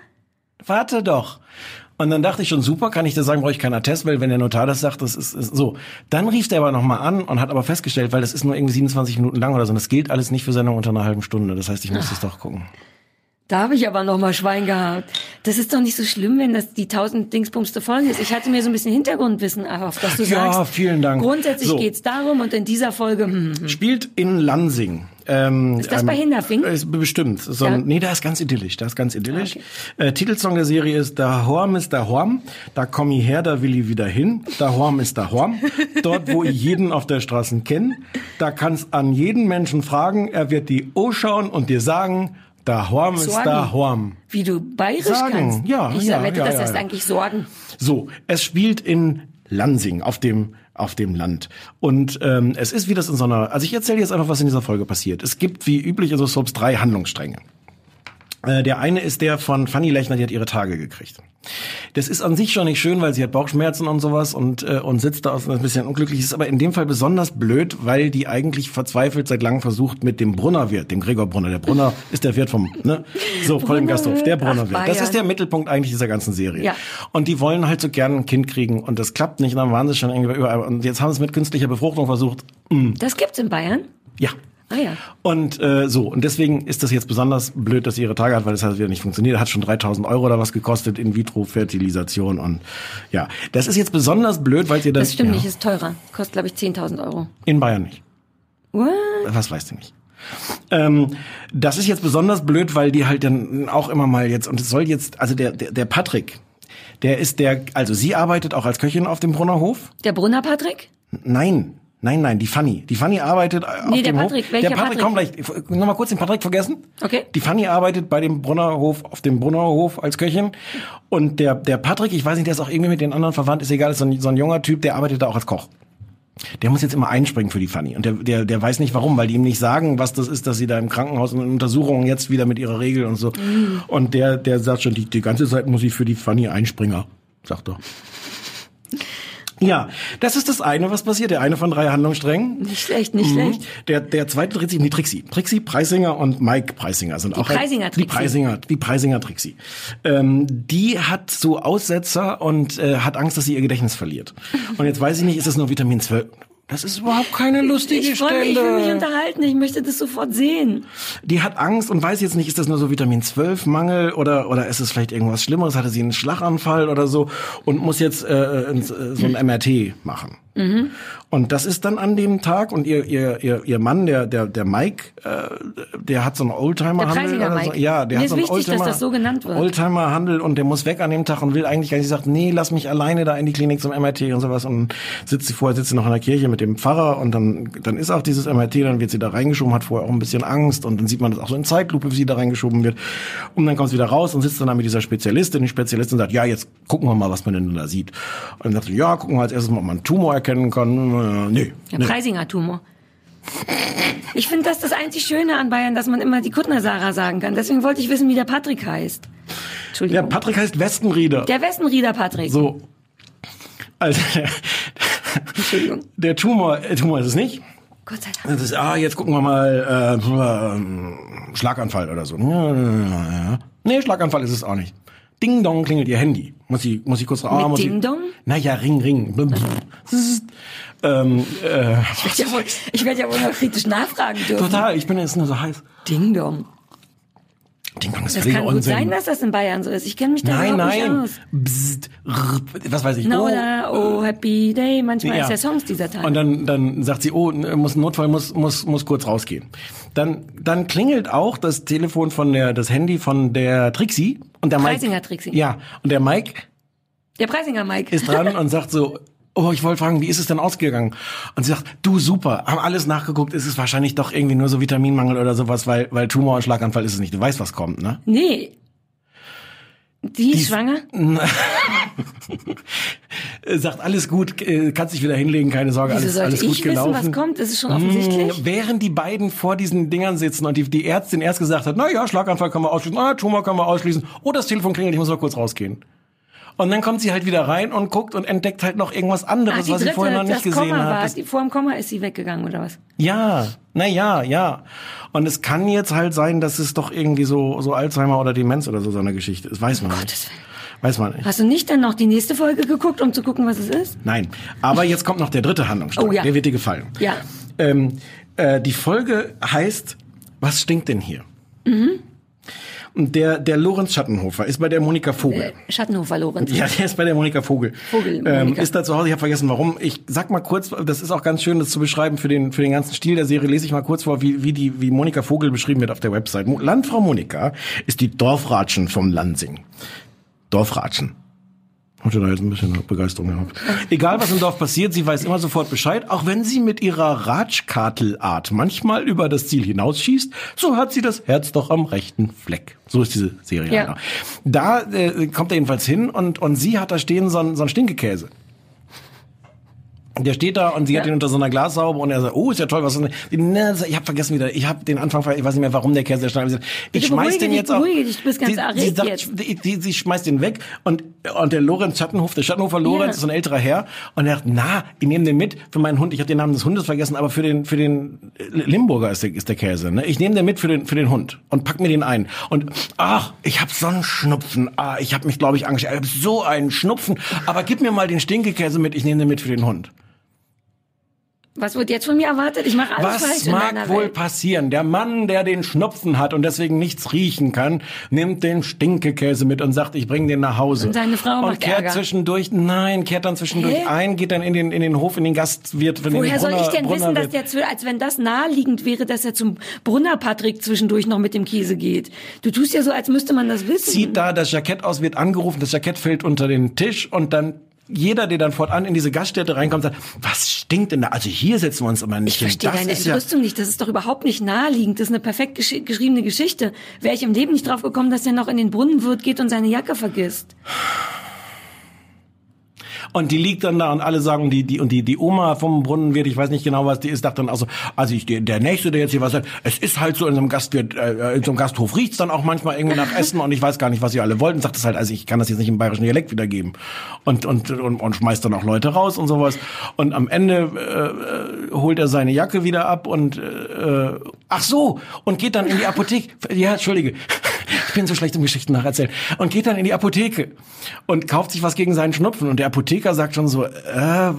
Warte doch. Und dann dachte ich schon, super, kann ich dir sagen, brauche ich keinen Attest, weil wenn der Notar das sagt, das ist, ist so. Dann rief der aber nochmal an und hat aber festgestellt, weil das ist nur irgendwie 27 Minuten lang oder so, und das gilt alles nicht für Sendung unter einer halben Stunde. Das heißt, ich muss es doch gucken. Da habe ich aber noch mal Schwein gehabt. Das ist doch nicht so schlimm, wenn das die tausend Dingsbumste Folge ist. Ich hatte mir so ein bisschen Hintergrundwissen erhofft, dass du Ja, sagst. vielen Dank. Grundsätzlich So. geht's darum und in dieser Folge, hm, hm. Spielt in Lansing. Ähm, Ist das bei Hinterfing? Ist bestimmt. So, Ja. Nee, da ist ganz idyllisch. Da ist ganz idyllisch. Okay. Äh, Titelsong der Serie ist Da Horm ist da Horm. Da komm ich her, da will ich wieder hin. Da Horm ist da Horm. Dort, wo ich jeden auf der Straße kenn. Da kannst an jeden Menschen fragen. Er wird die O schauen und dir sagen, da Horm ist da Horm. wie du bayerisch Sagen. kannst. Ja, ich ja, wette, ja, das ja, heißt ja. eigentlich Sorgen. So, es spielt in Lansing auf dem auf dem Land und ähm, es ist wie das in so einer. Also ich erzähle jetzt einfach, was in dieser Folge passiert. Es gibt wie üblich in so Soaps drei Handlungsstränge. Äh, der eine ist der von Fanny Lechner, die hat ihre Tage gekriegt. Das ist an sich schon nicht schön, weil sie hat Bauchschmerzen und sowas und, äh, und sitzt da aus ein bisschen unglücklich. Ist aber in dem Fall besonders blöd, weil die eigentlich verzweifelt seit langem versucht mit dem Brunnerwirt, dem Gregor Brunner. Der Brunner [laughs] ist der Wirt vom, ne? So, Colin Gasthof, der Brunnerwirt. Das ist der Mittelpunkt eigentlich dieser ganzen Serie. Ja. Und die wollen halt so gerne ein Kind kriegen und das klappt nicht, dann waren sie schon irgendwie überall. Und jetzt haben sie es mit künstlicher Befruchtung versucht. Das gibt's in Bayern? Ja. Ah ja. Und äh, so, und deswegen ist das jetzt besonders blöd, dass sie ihre Tage hat, weil das hat wieder nicht funktioniert. Hat schon 3000 Euro oder was gekostet, In-vitro-Fertilisation und ja. Das ist jetzt besonders blöd, weil ihr das... Das stimmt ja, nicht, ist teurer. Kostet, glaube ich, 10.000 Euro. In Bayern nicht. What? Was weißt du nicht? Ähm, das ist jetzt besonders blöd, weil die halt dann auch immer mal jetzt, und es soll jetzt, also der, der, der Patrick, der ist der, also sie arbeitet auch als Köchin auf dem Brunnerhof. Der Brunner Patrick? Nein, nein, nein, die Fanny. Die Fanny arbeitet auf Nee, der dem Patrick. Hof. Der Patrick, Patrick? komm gleich. Noch mal kurz den Patrick vergessen. Okay. Die Fanny arbeitet bei dem Brunnerhof, auf dem Brunnerhof als Köchin. Und der, der Patrick, ich weiß nicht, der ist auch irgendwie mit den anderen verwandt, ist egal, ist so ein, so ein junger Typ, der arbeitet da auch als Koch. Der muss jetzt immer einspringen für die Fanny. Und der, der, der weiß nicht warum, weil die ihm nicht sagen, was das ist, dass sie da im Krankenhaus und in Untersuchungen jetzt wieder mit ihrer Regel und so. Mhm. Und der, der sagt schon, die, die ganze Zeit muss ich für die Fanny einspringen, sagt er. Ja, das ist das eine, was passiert. Der eine von drei Handlungssträngen. Nicht schlecht, nicht schlecht. Der, der zweite dreht sich um die Trixie. Trixie Preisinger und Mike Preisinger sind auch Preisinger die Trixie. Preisinger, die Preisinger Trixie. Ähm, die hat so Aussetzer und äh, hat Angst, dass sie ihr Gedächtnis verliert. Und jetzt weiß ich nicht, ist das nur Vitamin 12? Das ist überhaupt keine lustige Ich Stelle. mich, ich will mich unterhalten. Ich möchte das sofort sehen. Die hat Angst und weiß jetzt nicht, ist das nur so Vitamin 12 Mangel oder oder ist es vielleicht irgendwas Schlimmeres? Hatte sie einen Schlaganfall oder so und muss jetzt äh, ins, äh, so ein MRT machen. Und das ist dann an dem Tag und ihr ihr ihr, ihr Mann, der der der Mike, äh, der hat so einen Oldtimer Handel Preisiger oder so. Mike. Ja, der Mir hat ist so einen wichtig, dass Oldtimer das so genannt wird. Oldtimer Handel und der muss weg an dem Tag und will eigentlich gar nicht sagt, nee, lass mich alleine da in die Klinik zum MRT und sowas und sitzt sie vorher sitzt sie noch in der Kirche mit dem Pfarrer und dann dann ist auch dieses MRT, dann wird sie da reingeschoben, hat vorher auch ein bisschen Angst und dann sieht man das auch so in Zeitlupe, wie sie da reingeschoben wird und dann kommt sie wieder raus und sitzt dann da mit dieser Spezialistin, die Spezialistin sagt, ja, jetzt gucken wir mal, was man denn da sieht. Und dann sagt sie, ja, gucken wir als erstes mal, ob man einen Tumor erkennen kann. Äh, nee, Der nee. Preisinger Tumor. Ich finde das das einzig Schöne an Bayern, dass man immer die Kuttner Sarah sagen kann. Deswegen wollte ich wissen, wie der Patrick heißt. Der Entschuldigung. Patrick heißt Westenrieder. Der Westenrieder Patrick. So. Also, der, Entschuldigung. der Tumor, äh, Tumor ist es nicht. Gott sei Dank. Das ist, ah, jetzt gucken wir mal, äh, Schlaganfall oder so. Nee, Schlaganfall ist es auch nicht. Ding Dong klingelt ihr Handy. Muss sie, muss sie kurz ah, muss Ding sie, Dong? Naja, Ring, Ring. Ähm, äh, Ich werde ja, wohl- ich werd ja wohl noch kritisch nachfragen dürfen. total, ich bin jetzt nur so heiß. Ding Dong. Ist Das kann gut Unsinn. sein, dass das in Bayern so ist. Ich kenne mich da nein, nein. nicht aus. Bzzt, rrr, was weiß ich. No, Oh, oder, oh, happy day. Manchmal ist der Songs dieser Tag. Und dann, dann sagt sie, oh, muss Notfall, muss, muss, muss kurz rausgehen. Dann, dann klingelt auch das Telefon von der, das Handy von der Trixie und der Mike. Preisinger Trixie. Ja, und der Mike der Preisinger Mike. ist dran und sagt so, oh, ich wollte fragen, wie ist es denn ausgegangen? Und sie sagt, du super, haben alles nachgeguckt, ist es wahrscheinlich doch irgendwie nur so Vitaminmangel oder sowas, weil, weil Tumor und Schlaganfall ist es nicht. Du weißt, was kommt, ne? nee. Die ist schwanger? [laughs] Sagt, alles gut, äh, kannst dich wieder hinlegen, keine Sorge, Wieso alles, alles ich gut wissen, gelaufen. was kommt? Ist schon offensichtlich. Mm, Während die beiden vor diesen Dingern sitzen und die, die Ärztin erst gesagt hat, na ja, Schlaganfall können wir ausschließen, ah, Tumor können wir ausschließen, oh, das Telefon klingelt, ich muss mal kurz rausgehen. Und dann kommt sie halt wieder rein und guckt und entdeckt halt noch irgendwas anderes, Ach, was sie vorher noch nicht das gesehen Komma hat. war, die, vor dem Komma ist sie weggegangen, oder was? ja, na ja, ja. Und es kann jetzt halt sein, dass es doch irgendwie so, so Alzheimer oder Demenz oder so so eine Geschichte ist. Weiß man Gottes nicht. Weiß man nicht. Hast du nicht dann noch die nächste Folge geguckt, um zu gucken, was es ist? Nein. Aber jetzt kommt noch der dritte Handlungsstrang. Oh ja. Der wird dir gefallen. Ja. Ähm, äh, die Folge heißt, was stinkt denn hier? Mhm. Und der, der Lorenz Schattenhofer ist bei der Monika Vogel. Äh, Schattenhofer Lorenz. Ja, der ist bei der Monika Vogel. Vogel, Ähm, ist da zu Hause, ich habe vergessen warum. Ich sag mal kurz, das ist auch ganz schön, das zu beschreiben für den, für den ganzen Stil der Serie, lese ich mal kurz vor, wie, wie die, wie Monika Vogel beschrieben wird auf der Website. Landfrau Monika ist die Dorfratschen vom Lansing. Dorfratschen. Hatte da jetzt ein bisschen Begeisterung gehabt. Egal, was im Dorf passiert, sie weiß immer sofort Bescheid, auch wenn sie mit ihrer Ratschkartelart manchmal über das Ziel hinausschießt, so hat sie das Herz doch am rechten Fleck. So ist diese Serie. Ja. Da äh, kommt er jedenfalls hin und, und sie hat da stehen so einen, so einen Stinkekäse. Der steht da und sie hat Ja. ihn unter so einer Glashaube und er sagt, oh, ist ja toll, was ist denn? Ich habe vergessen wieder, ich habe den Anfang, ich weiß nicht mehr, warum der Käse schnell. Ich schmeiß den dich, jetzt auch. dich, du bist ganz sie, sie, erregt sagt, jetzt. die, die, sie schmeißt den weg und, und der Lorenz Schattenhof, der Schattenhofer Lorenz Ja. ist so ein älterer Herr und er sagt, na, ich nehme den mit für meinen Hund. Ich habe den Namen des Hundes vergessen, aber für den für den Limburger ist der, ist der Käse. Ne? Ich nehme den mit für den für den Hund und pack mir den ein. Und ach, ich habe so einen Schnupfen. Ah, ich habe mich, glaube ich, angestellt. Ich hab so einen Schnupfen. Aber gib mir mal den Stinkekäse mit. Ich nehme den mit für den Hund. Was wird jetzt von mir erwartet? Ich mache alles falsch Was mag wohl Welt. passieren? Der Mann, der den Schnupfen hat und deswegen nichts riechen kann, nimmt den Stinkekäse mit und sagt, ich bringe den nach Hause. Und seine Frau und macht kehrt Ärger. zwischendurch, nein, kehrt dann zwischendurch Hä? ein, geht dann in den in den Hof, in den Gastwirt, in den Woher soll Brunner, ich denn Brunner wissen, dass der, als wenn das naheliegend wäre, dass er zum Brunner Patrick zwischendurch noch mit dem Käse geht? Du tust ja so, als müsste man das wissen. zieht da das Jackett aus, wird angerufen, das Jackett fällt unter den Tisch und dann jeder, der dann fortan in diese Gaststätte reinkommt, sagt, was stinkt denn da? Also hier setzen wir uns aber nicht Ich hin. verstehe Das deine ist ja Entrüstung nicht. Das ist doch überhaupt nicht naheliegend. Das ist eine perfekt gesch geschriebene Geschichte. Wäre ich im Leben nicht drauf gekommen, dass er noch in den Brunnenwirt geht und seine Jacke vergisst. Und die liegt dann da und alle sagen, die, die, und die, die Oma vom Brunnen wird, ich weiß nicht genau, was die ist, dachte dann also, also ich, der, Nächste, der jetzt hier was sagt, es ist halt so in so einem Gastwirt, äh, in so einem Gasthof riecht's dann auch manchmal irgendwie nach Essen und ich weiß gar nicht, was sie alle wollten. Sagt es halt, also ich kann das jetzt nicht im bayerischen Dialekt wiedergeben. Und, und, und, und schmeißt dann auch Leute raus und sowas. Und am Ende äh, holt er seine Jacke wieder ab und, äh, ach so, und geht dann in die Apotheke. Ja, entschuldige. [laughs] Ich bin so schlecht im Geschichten nacherzählen. Und geht dann in die Apotheke und kauft sich was gegen seinen Schnupfen. Und der Apotheker sagt schon so, äh,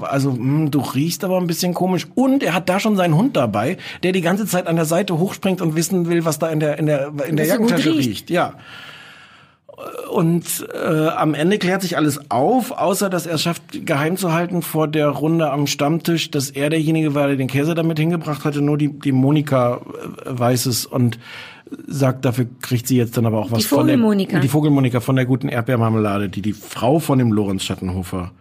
also mh, du riechst aber ein bisschen komisch. Und er hat da schon seinen Hund dabei, der die ganze Zeit an der Seite hochspringt und wissen will, was da in der in der in der er Jackentasche riecht. riecht. Ja. Und äh, am Ende klärt sich alles auf, außer dass er es schafft, geheim zu halten vor der Runde am Stammtisch, dass er derjenige war, der den Käse damit hingebracht hatte. Nur die, die Monika äh, weiß es und sagt, dafür kriegt sie jetzt dann aber auch was Die von der Vogelmonika. die Vogelmonika von der guten Erdbeermarmelade, die die Frau von dem Lorenz Schattenhofer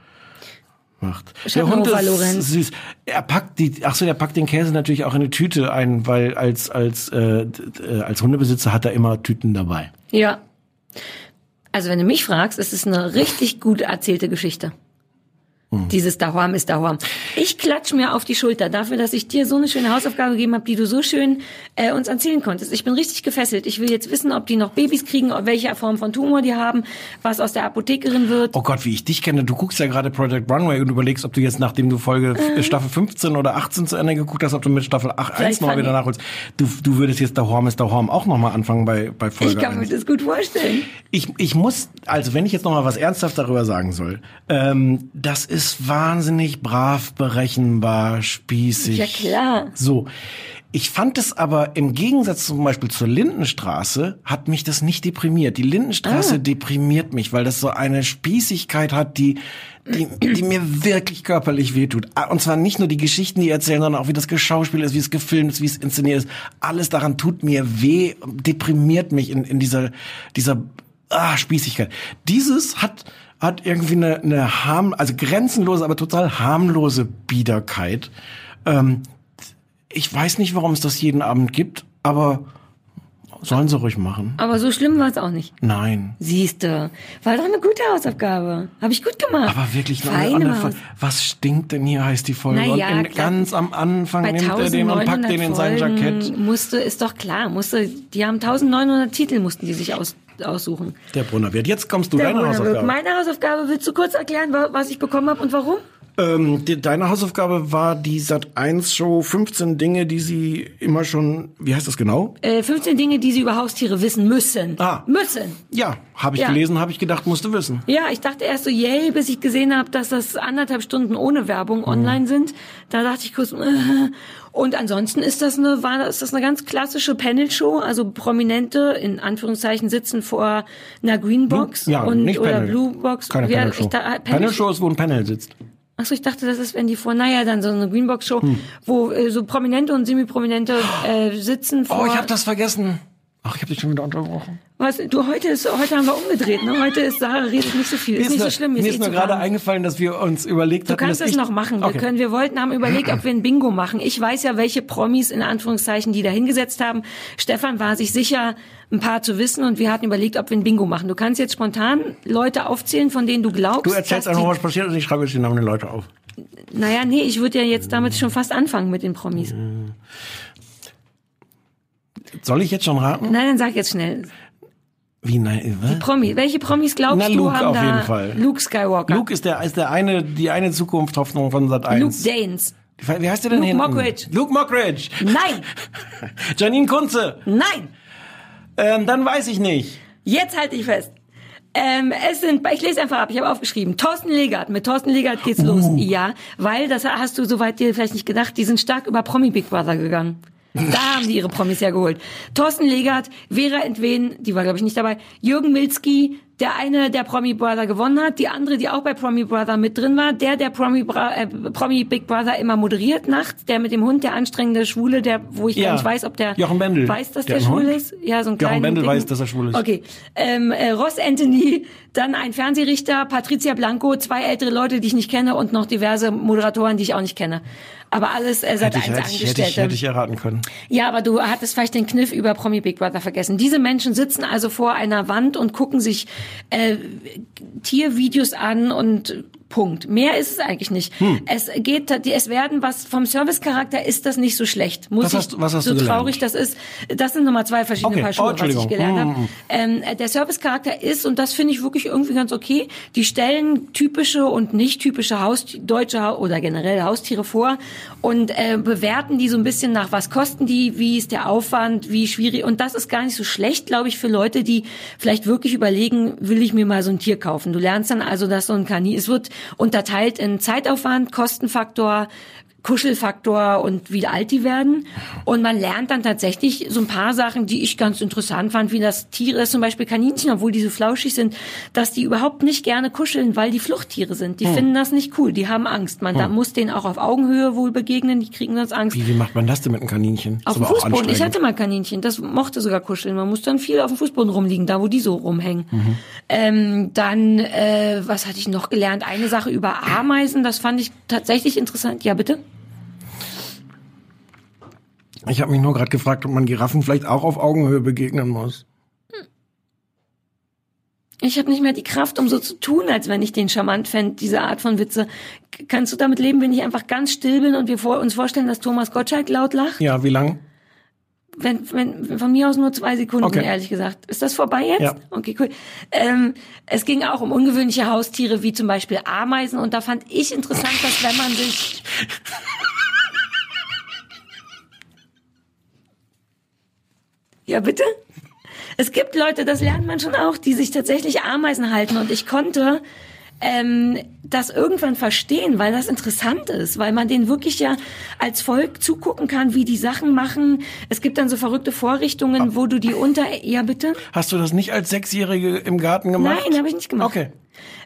macht. Schattenhofer, ist Lorenz. süß. Er packt die, ach so, er packt den Käse natürlich auch in eine Tüte ein, weil als als äh, äh, als Hundebesitzer hat er immer Tüten dabei. Ja. Also wenn du mich fragst, ist es eine richtig gut erzählte Geschichte. Hm. Dieses Dahorm ist Dahorm. Ich klatsch mir auf die Schulter dafür, dass ich dir so eine schöne Hausaufgabe gegeben habe, die du so schön äh, uns erzählen konntest. Ich bin richtig gefesselt. Ich will jetzt wissen, ob die noch Babys kriegen, welche Form von Tumor die haben, was aus der Apothekerin wird. Oh Gott, wie ich dich kenne, du guckst ja gerade Project Runway und überlegst, ob du jetzt, nachdem du Folge äh. Staffel 15 oder 18 zu Ende geguckt hast, ob du mit Staffel 8, 1 nochmal fand wieder nachholst. Du, du würdest jetzt der Horm ist der Horm auch nochmal anfangen bei, bei Folge Ich kann mir 1. das gut vorstellen. Ich, ich muss, also wenn ich jetzt noch mal was ernsthaft darüber sagen soll, ähm, das ist wahnsinnig brav, berechenbar, spießig. Ja, klar. So. Ich fand es aber im Gegensatz zum Beispiel zur Lindenstraße hat mich das nicht deprimiert. Die Lindenstraße Ah. deprimiert mich, weil das so eine Spießigkeit hat, die, die, die mir wirklich körperlich wehtut. Ah, Und zwar nicht nur die Geschichten, die erzählen, sondern auch wie das Geschauspiel ist, wie es gefilmt ist, wie es inszeniert ist. Alles daran tut mir weh, deprimiert mich in, in dieser, dieser ah, Spießigkeit. Dieses hat hat irgendwie eine, eine harm, also grenzenlose, aber total harmlose Biederkeit. Ähm, ich weiß nicht, warum es das jeden Abend gibt, aber sollen sie ruhig machen. Aber so schlimm war es auch nicht. Nein. Siehste, war doch eine gute Hausaufgabe. Habe ich gut gemacht. Aber wirklich eine andere. Folge. Was stinkt denn hier, heißt die Folge. Naja, und in, ganz am Anfang nimmt er den und packt 1900 den in sein Jackett. Musste, ist doch klar, musste, die haben 1900 Titel, mussten die sich aus, aussuchen. Der Brunner wird. Jetzt kommst du, Der deine. Hausaufgabe. Meine Hausaufgabe, willst du kurz erklären, wa- was ich bekommen habe und warum? Ähm, die, deine Hausaufgabe war die Sat 1 Show 15 Dinge, die sie immer schon, wie heißt das genau? Äh, 15 Dinge, die sie über Haustiere wissen müssen. Ah. Müssen. Ja, habe ich Ja. gelesen, habe ich gedacht, musst du wissen. Ja, ich dachte erst so, yay, bis ich gesehen habe, dass das anderthalb Stunden ohne Werbung online sind. Da dachte ich kurz, äh. und ansonsten ist das eine, war das, ist das eine ganz klassische Panel-Show. Also Prominente in Anführungszeichen sitzen vor einer Greenbox Ja, und nicht oder Panel. Blue Box. Keine Panel-Show. äh, Panel- Panel-Show ist, wo ein Panel sitzt. Achso, ich dachte, das ist, wenn die vor, naja, dann so eine Greenbox-Show, Hm. wo äh, so Prominente und Semi-Prominente äh, sitzen vor. Oh, ich habe das vergessen. Ach, ich habe dich schon wieder unterbrochen. Was, du, heute ist, heute haben wir umgedreht, ne? Heute ist Sarah redet nicht so viel. Ist nicht so nur, schlimm. mir eh ist nur zu gerade eingefallen, dass wir uns überlegt Du hatten, kannst ich... noch machen. Wir Okay. können, wir wollten, haben überlegt, ob wir ein Bingo machen. Ich weiß ja, welche Promis in Anführungszeichen die da hingesetzt haben. Stefan war sich sicher, ein paar zu wissen und wir hatten überlegt, ob wir ein Bingo machen. Du kannst jetzt spontan Leute aufzählen, von denen du glaubst. Du erzählst einfach, was passiert und ich schreibe jetzt die Namen der Leute auf. Naja, nee, ich würde ja jetzt damit schon fast anfangen mit den Promis. Soll ich jetzt schon raten? Nein, dann sag jetzt schnell. Wie, nein, was? Promi. Welche Promis glaubst Na, du Luke haben auf da? jeden Fall. Luke Skywalker. Luke ist der, ist der eine, die eine Zukunftshoffnung von Sat Luke 1. Danes. Wie heißt der denn Luke hinten? Mockridge. Luke Mockridge. Nein, [laughs] Janine Kunze. nein. Ähm, dann weiß ich nicht. Jetzt halte ich fest. Ähm, es sind, ich lese einfach ab, ich habe aufgeschrieben, Thorsten Legert, mit Thorsten Legert geht's los. Ja, weil, das hast du soweit dir vielleicht nicht gedacht, die sind stark über Promi Big Brother gegangen. Da haben die ihre Promis ja geholt. Thorsten Legert, Vera Entwen, die war glaube ich nicht dabei, Jürgen Milzki, der eine, der Promi Brother gewonnen hat, die andere, die auch bei Promi Brother mit drin war, der, der Promi, Bra äh, Promi Big Brother immer moderiert nachts, der mit dem Hund, der anstrengende Schwule, der, wo ich Ja. gar nicht weiß, ob der Jochen Bendel. weiß, dass Der der, schwul Hund? ist. Ja, so ein Jochen. Bendel weiß, dass er schwul ist. Okay. Ähm, äh, Ross Anthony, dann ein Fernsehrichter, Patricia Blanco, zwei ältere Leute, die ich nicht kenne und noch diverse Moderatoren, die ich auch nicht kenne. Aber alles äh, seit Hätte ich, eins hätte, ich, hätte, ich, hätte ich erraten können. Ja, aber du hattest vielleicht den Kniff über Promi Big Brother vergessen. Diese Menschen sitzen also vor einer Wand und gucken sich äh, Tiervideos an und Punkt. Mehr ist es eigentlich nicht. Hm. Es geht, es werden was vom Servicecharakter ist das nicht so schlecht. Muss Was ich, hast- was hast so du gelernt? traurig das ist. Das sind nochmal zwei verschiedene Okay. Paar Schuhe, Oh, was ich gelernt habe. Hm. Ähm, der Servicecharakter ist, und das finde ich wirklich irgendwie ganz okay, die stellen typische und nicht typische Haus deutsche oder generell Haustiere vor und äh, bewerten die so ein bisschen nach, was kosten die, wie ist der Aufwand, wie schwierig. Und das ist gar nicht so schlecht, glaube ich, für Leute, die vielleicht wirklich überlegen, will ich mir mal so ein Tier kaufen. Du lernst dann also, dass so ein Kanin, es wird unterteilt in Zeitaufwand, Kostenfaktor, Kuschelfaktor und wie alt die werden. Und man lernt dann tatsächlich so ein paar Sachen, die ich ganz interessant fand, wie das Tiere, das zum Beispiel Kaninchen, obwohl die so flauschig sind, dass die überhaupt nicht gerne kuscheln, weil die Fluchttiere sind. Die finden das nicht cool, die haben Angst. Man da muss denen auch auf Augenhöhe wohl begegnen, die kriegen sonst Angst. Wie, wie macht man das denn mit einem Kaninchen? Auf dem Fußboden. Ich hatte mal Kaninchen, das mochte sogar kuscheln. Man muss dann viel auf dem Fußboden rumliegen, da wo die so rumhängen. Mhm. Ähm, dann, äh, was hatte ich noch gelernt? Eine Sache über Ameisen, das fand ich tatsächlich interessant. Ja, bitte? Ich habe mich nur gerade gefragt, ob man Giraffen vielleicht auch auf Augenhöhe begegnen muss. Ich habe nicht mehr die Kraft, um so zu tun, als wenn ich den charmant fände, diese Art von Witze. Kannst du damit leben, wenn ich einfach ganz still bin und wir vor, uns vorstellen, dass Thomas Gottschalk laut lacht? Ja, wie lang? Wenn, wenn, von mir aus nur zwei Sekunden, Okay. ehrlich gesagt. Ist das vorbei jetzt? Ja. Okay, cool. Ähm, es ging auch um ungewöhnliche Haustiere, wie zum Beispiel Ameisen. Und da fand ich interessant, dass wenn man sich... [laughs] Ja, bitte? Es gibt Leute, das lernt man schon auch, die sich tatsächlich Ameisen halten. Und ich konnte ähm, das irgendwann verstehen, weil das interessant ist, weil man denen wirklich ja als Volk zugucken kann, wie die Sachen machen. Es gibt dann so verrückte Vorrichtungen, wo du die unter... Ja, bitte? Hast du das nicht als Sechsjährige im Garten gemacht? Nein, habe ich nicht gemacht. Okay.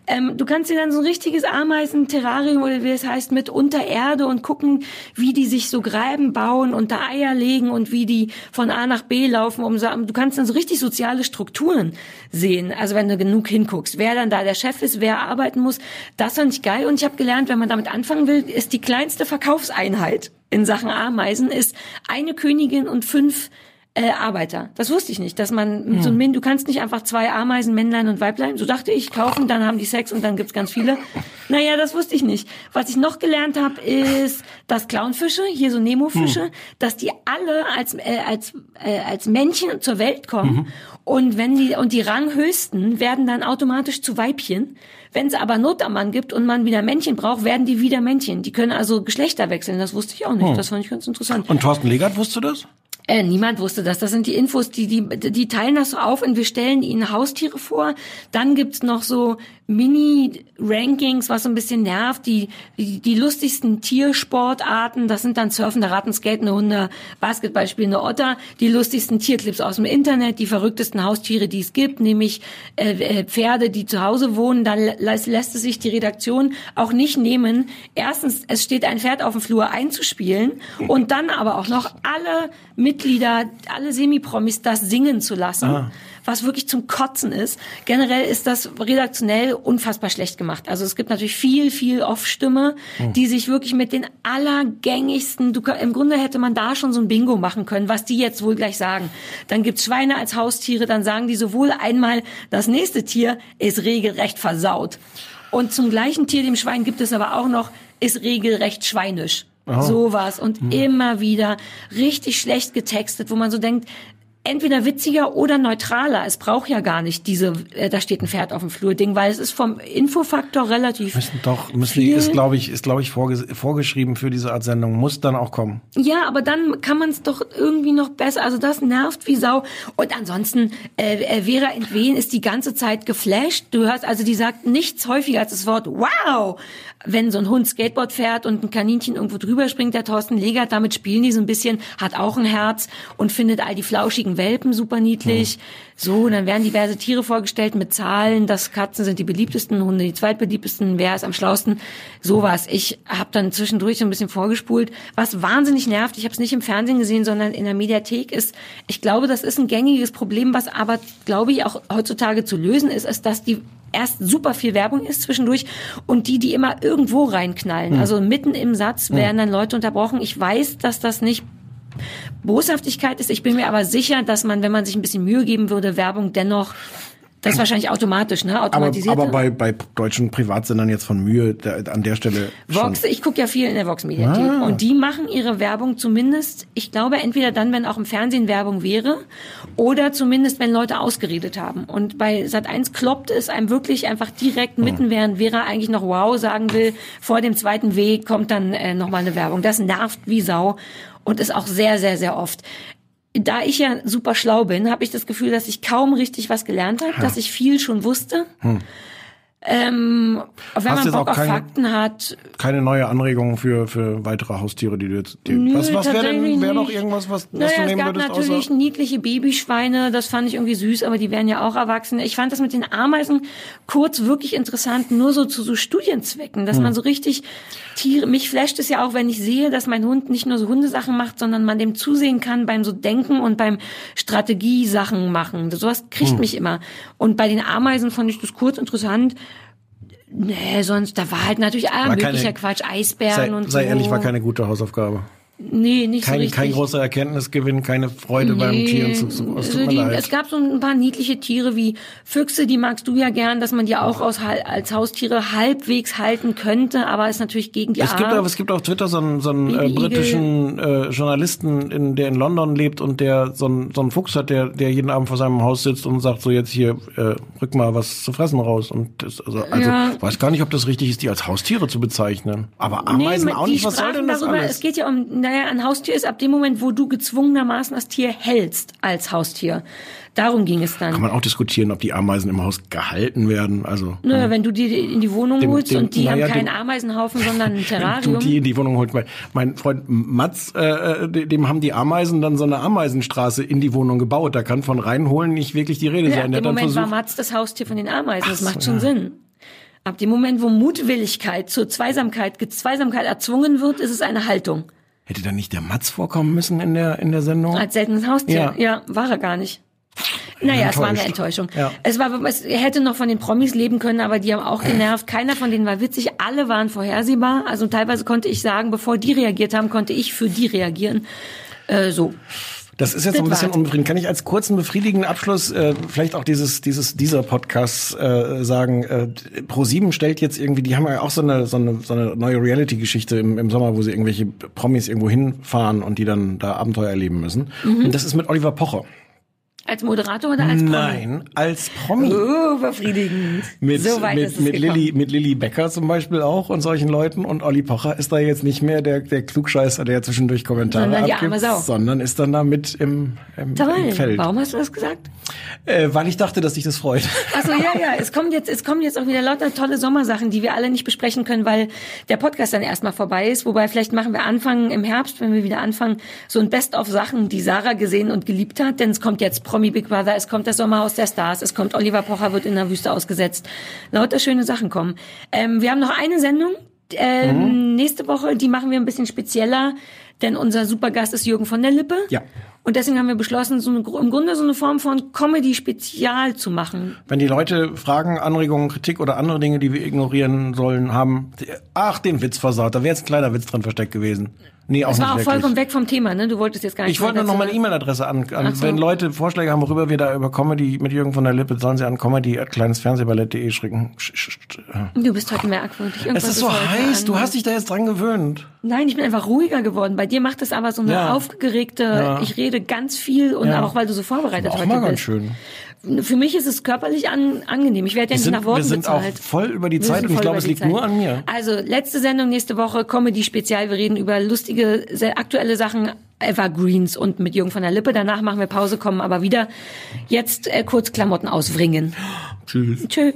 Ähm, du kannst dir dann so ein richtiges Ameisen-Terrarium oder wie es heißt, mit unter Erde und gucken, wie die sich so Gräben bauen und da Eier legen und wie die von A nach B laufen. Um, so- du kannst dann so richtig soziale Strukturen sehen. Also wenn du genug hinguckst, wer dann da der Chef ist, wer arbeiten muss. Das fand ich geil und ich habe gelernt, wenn man damit anfangen will, ist die kleinste Verkaufseinheit in Sachen Ameisen ist eine Königin und fünf äh, Arbeiter. Das wusste ich nicht, dass man mit so einem Min, du kannst nicht einfach zwei Ameisen, Männlein und Weiblein, so dachte ich, kaufen, dann haben die Sex und dann gibt's ganz viele. Naja, das wusste ich nicht. Was ich noch gelernt habe, ist, dass Clownfische, hier so Nemo-Fische, dass die alle als äh, als äh, als Männchen zur Welt kommen und wenn die und die Ranghöchsten werden dann automatisch zu Weibchen. Wenn es aber Not am Mann gibt und man wieder Männchen braucht, werden die wieder Männchen. Die können also Geschlechter wechseln. Das wusste ich auch nicht. Das fand ich ganz interessant. Und Thorsten Legert, wusstest du das? Äh, niemand wusste das. Das sind die Infos, die, die, die teilen das so auf und wir stellen ihnen Haustiere vor. Dann gibt's noch so Mini-Rankings, was so ein bisschen nervt. Die, die, die lustigsten Tiersportarten, das sind dann surfende Ratten, skatende Hunde, Basketball spielende Otter. Die lustigsten Tierclips aus dem Internet, die verrücktesten Haustiere, die es gibt, nämlich äh, äh, Pferde, die zu Hause wohnen. Dann lä lässt es sich die Redaktion auch nicht nehmen. Erstens, es steht ein Pferd auf dem Flur einzuspielen [laughs] und dann aber auch noch alle Mitglieder, alle Semi-Promis das singen zu lassen, was wirklich zum Kotzen ist. Generell ist das redaktionell unfassbar schlecht gemacht. Also es gibt natürlich viel, viel Off-Stimme, die sich wirklich mit den allergängigsten, du, im Grunde hätte man da schon so ein Bingo machen können, was die jetzt wohl gleich sagen. Dann gibt's Schweine als Haustiere, dann sagen die sowohl einmal, das nächste Tier ist regelrecht versaut. Und zum gleichen Tier, dem Schwein, gibt es aber auch noch, ist regelrecht schweinisch. Sowas. Und immer wieder richtig schlecht getextet, wo man so denkt, entweder witziger oder neutraler. Es braucht ja gar nicht diese, äh, da steht ein Pferd auf dem Flur Ding, weil es ist vom Infofaktor relativ. Müssen doch, müssen die, ist glaube ich, ist glaube ich vorges vorgeschrieben für diese Art Sendung, muss dann auch kommen. Ja, aber dann kann man es doch irgendwie noch besser. Also das nervt wie Sau. Und ansonsten, äh, äh, Vera Entwen ist die ganze Zeit geflasht. Du hörst, also die sagt nichts häufiger als das Wort Wow. Wenn so ein Hund Skateboard fährt und ein Kaninchen irgendwo drüber springt, der Thorsten Legert, damit spielen die so ein bisschen, hat auch ein Herz und findet all die flauschigen Welpen super niedlich. So, dann werden diverse Tiere vorgestellt mit Zahlen, dass Katzen sind die beliebtesten, Hunde die zweitbeliebtesten, wer ist am schlausten. Sowas. Ich habe dann zwischendurch so ein bisschen vorgespult. Was wahnsinnig nervt, ich habe es nicht im Fernsehen gesehen, sondern in der Mediathek ist, ich glaube, das ist ein gängiges Problem, was aber, glaube ich, auch heutzutage zu lösen ist, ist, dass die erst super viel Werbung ist zwischendurch und die, die immer irgendwo reinknallen. Also mitten im Satz werden dann Leute unterbrochen. Ich weiß, dass das nicht Boshaftigkeit ist. Ich bin mir aber sicher, dass man, wenn man sich ein bisschen Mühe geben würde, Werbung dennoch Das ist wahrscheinlich automatisch, ne? Aber, Automatisiert. aber bei, bei deutschen Privatsendern jetzt von Mühe da, an der Stelle Vox, schon. ich gucke ja viel in der Vox Mediathek Ah. und die machen ihre Werbung zumindest, ich glaube, entweder dann, wenn auch im Fernsehen Werbung wäre oder zumindest, wenn Leute ausgeredet haben. Und bei Sat1 kloppt es einem wirklich einfach direkt mitten, während Vera eigentlich noch wow sagen will, vor dem zweiten W kommt dann äh, nochmal eine Werbung. Das nervt wie Sau und ist auch sehr, sehr, sehr oft. Da ich ja super schlau bin, habe ich das Gefühl, dass ich kaum richtig was gelernt habe, dass ich viel schon wusste. Ähm, wenn Hast man jetzt Bock auch auf keine- Fakten hat, Keine neue Anregung für, für weitere Haustiere, die du jetzt. Die, Nö, was was wäre denn wär noch irgendwas, was, was Naja, du es nehmen gab würdest? natürlich außer, niedliche Babyschweine, das fand ich irgendwie süß, aber die werden ja auch erwachsen. Ich fand das mit den Ameisen kurz wirklich interessant, nur so zu so Studienzwecken, dass Hm. man so richtig Tiere, mich flasht es ja auch, wenn ich sehe, dass mein Hund nicht nur so Hundesachen macht, sondern man dem zusehen kann beim so Denken und beim Strategiesachen machen. Sowas kriegt Hm. mich immer. Und bei den Ameisen fand ich das kurz interessant. Nee, sonst, da war halt natürlich aller War keine- möglicher Quatsch, Eisbären sei, und sei so. ehrlich, war keine gute Hausaufgabe. Nee, nicht so Kein, richtig. kein großer Erkenntnisgewinn, keine Freude beim Tierentzug. Es also tut mir die, leid. es gab so ein paar niedliche Tiere wie Füchse, die magst du ja gern, dass man die auch aus, als Haustiere halbwegs halten könnte, aber ist natürlich gegen die Es gibt, Art. aber, es gibt auf Twitter so einen, so einen äh, britischen äh, Journalisten, in, der in London lebt und der so einen, so einen Fuchs hat, der, der jeden Abend vor seinem Haus sitzt und sagt so jetzt hier, äh, rück mal was zu fressen raus. Und das, also, also Ja. weiß gar nicht, ob das richtig ist, die als Haustiere zu bezeichnen. Aber Ameisen Nee, auch nicht. Was soll denn das darüber, alles? Es geht ja um, naja, ein Haustier ist ab dem Moment, wo du gezwungenermaßen das Tier hältst als Haustier. Darum ging es dann. Kann man auch diskutieren, ob die Ameisen im Haus gehalten werden. Also Naja, wenn du die in die Wohnung Dem- holst dem- und die naja, haben keinen dem- Ameisenhaufen, sondern ein [laughs] wenn du Terrarium. die in die Wohnung holt. Mein, mein Freund Mats, äh, äh, dem haben die Ameisen dann so eine Ameisenstraße in die Wohnung gebaut. Da kann von reinholen nicht wirklich die Rede Ja, sein. Der dann Moment war versucht, Mats das Haustier von den Ameisen. Das macht schon ja. Sinn. Ab dem Moment, wo Mutwilligkeit zur Zweisamkeit, Zweisamkeit erzwungen wird, ist es eine Haltung. Hätte da nicht der Mats vorkommen müssen in der, in der Sendung? Als seltenes Haustier. Ja. Ja, war er gar nicht. Naja, es war eine. Enttäuschung. Ja. Es war, es hätte noch von den Promis leben können, aber die haben auch genervt. Keiner von denen war witzig. Alle waren vorhersehbar. Also teilweise konnte ich sagen, bevor die reagiert haben, konnte ich für die reagieren. Äh, so. Das ist jetzt so ein Das bisschen unbefriedigend. Kann ich als kurzen befriedigenden Abschluss äh, vielleicht auch dieses dieses dieser Podcast äh, sagen? Äh, Pro7 stellt jetzt irgendwie, die haben ja auch so eine so eine, so eine neue Reality-Geschichte im, im Sommer, wo sie irgendwelche Promis irgendwo hinfahren und die dann da Abenteuer erleben müssen. Mhm. Und das ist mit Oliver Pocher. Als Moderator oder als Promi? Nein, als Promi. Oh, befriedigend. Mit, so weit mit, ist es mit, gekommen. Lilly, mit Lilly Becker zum Beispiel auch und solchen Leuten. Und Olli Pocher ist da jetzt nicht mehr der, der Klugscheißer, der zwischendurch Kommentare Sondern die abgibt, arme Sau. sondern ist dann da mit im, im, im Toll. Feld. Warum hast du das gesagt? Äh, weil ich dachte, dass dich das freut. Achso, ja, ja. Es kommt jetzt, es kommen jetzt auch wieder lauter tolle Sommersachen, die wir alle nicht besprechen können, weil der Podcast dann erstmal vorbei ist. Wobei vielleicht machen wir Anfang im Herbst, wenn wir wieder anfangen, so ein Best of Sachen, die Sarah gesehen und geliebt hat. Denn es kommt jetzt Promi Big Brother, es kommt das Sommerhaus der Stars, es kommt Oliver Pocher wird in der Wüste ausgesetzt. Lauter schöne Sachen kommen. Ähm, wir haben noch eine Sendung. Ähm, Nächste Woche, die machen wir ein bisschen spezieller, denn unser Supergast ist Jürgen von der Lippe. Ja. Und deswegen haben wir beschlossen, so eine, im Grunde so eine Form von Comedy-Spezial zu machen. Wenn die Leute Fragen, Anregungen, Kritik oder andere Dinge, die wir ignorieren sollen, haben, ach, den Witz versaut, da wäre jetzt ein kleiner Witz drin versteckt gewesen. Nee, auch Das nicht war auch wirklich. vollkommen weg vom Thema, ne? Du wolltest jetzt gar nicht Ich wollte nur noch meine E-Mail-Adresse an. an so. Wenn Leute Vorschläge haben, worüber wir da über Comedy mit Jürgen von der Lippe, sollen sie an comedy.kleinesfernsehballett.de schicken. Sch- sch- sch- Du bist heute merkwürdig. Es Irgendwas ist so heiß, du hast dich da jetzt dran gewöhnt. Nein, ich bin einfach ruhiger geworden. Bei dir macht es aber so eine Ja. aufgeregte, Ja. ich rede ganz viel und Ja. auch weil du so vorbereitet Auch heute mal ganz bist. schön. Für mich ist es körperlich an, angenehm. Ich werde ja Wir nicht sind, nach Worten wir sind auch bezahlt. voll über die Wir Zeit und ich glaube, es liegt Zeit. nur an mir. Also, letzte Sendung nächste Woche, Comedy-Spezial. Wir reden über lustige, sehr aktuelle Sachen, Evergreens und mit Jürgen von der Lippe. Danach machen wir Pause, kommen aber wieder. Jetzt äh, kurz Klamotten auswringen. Tschüss. Tschüss.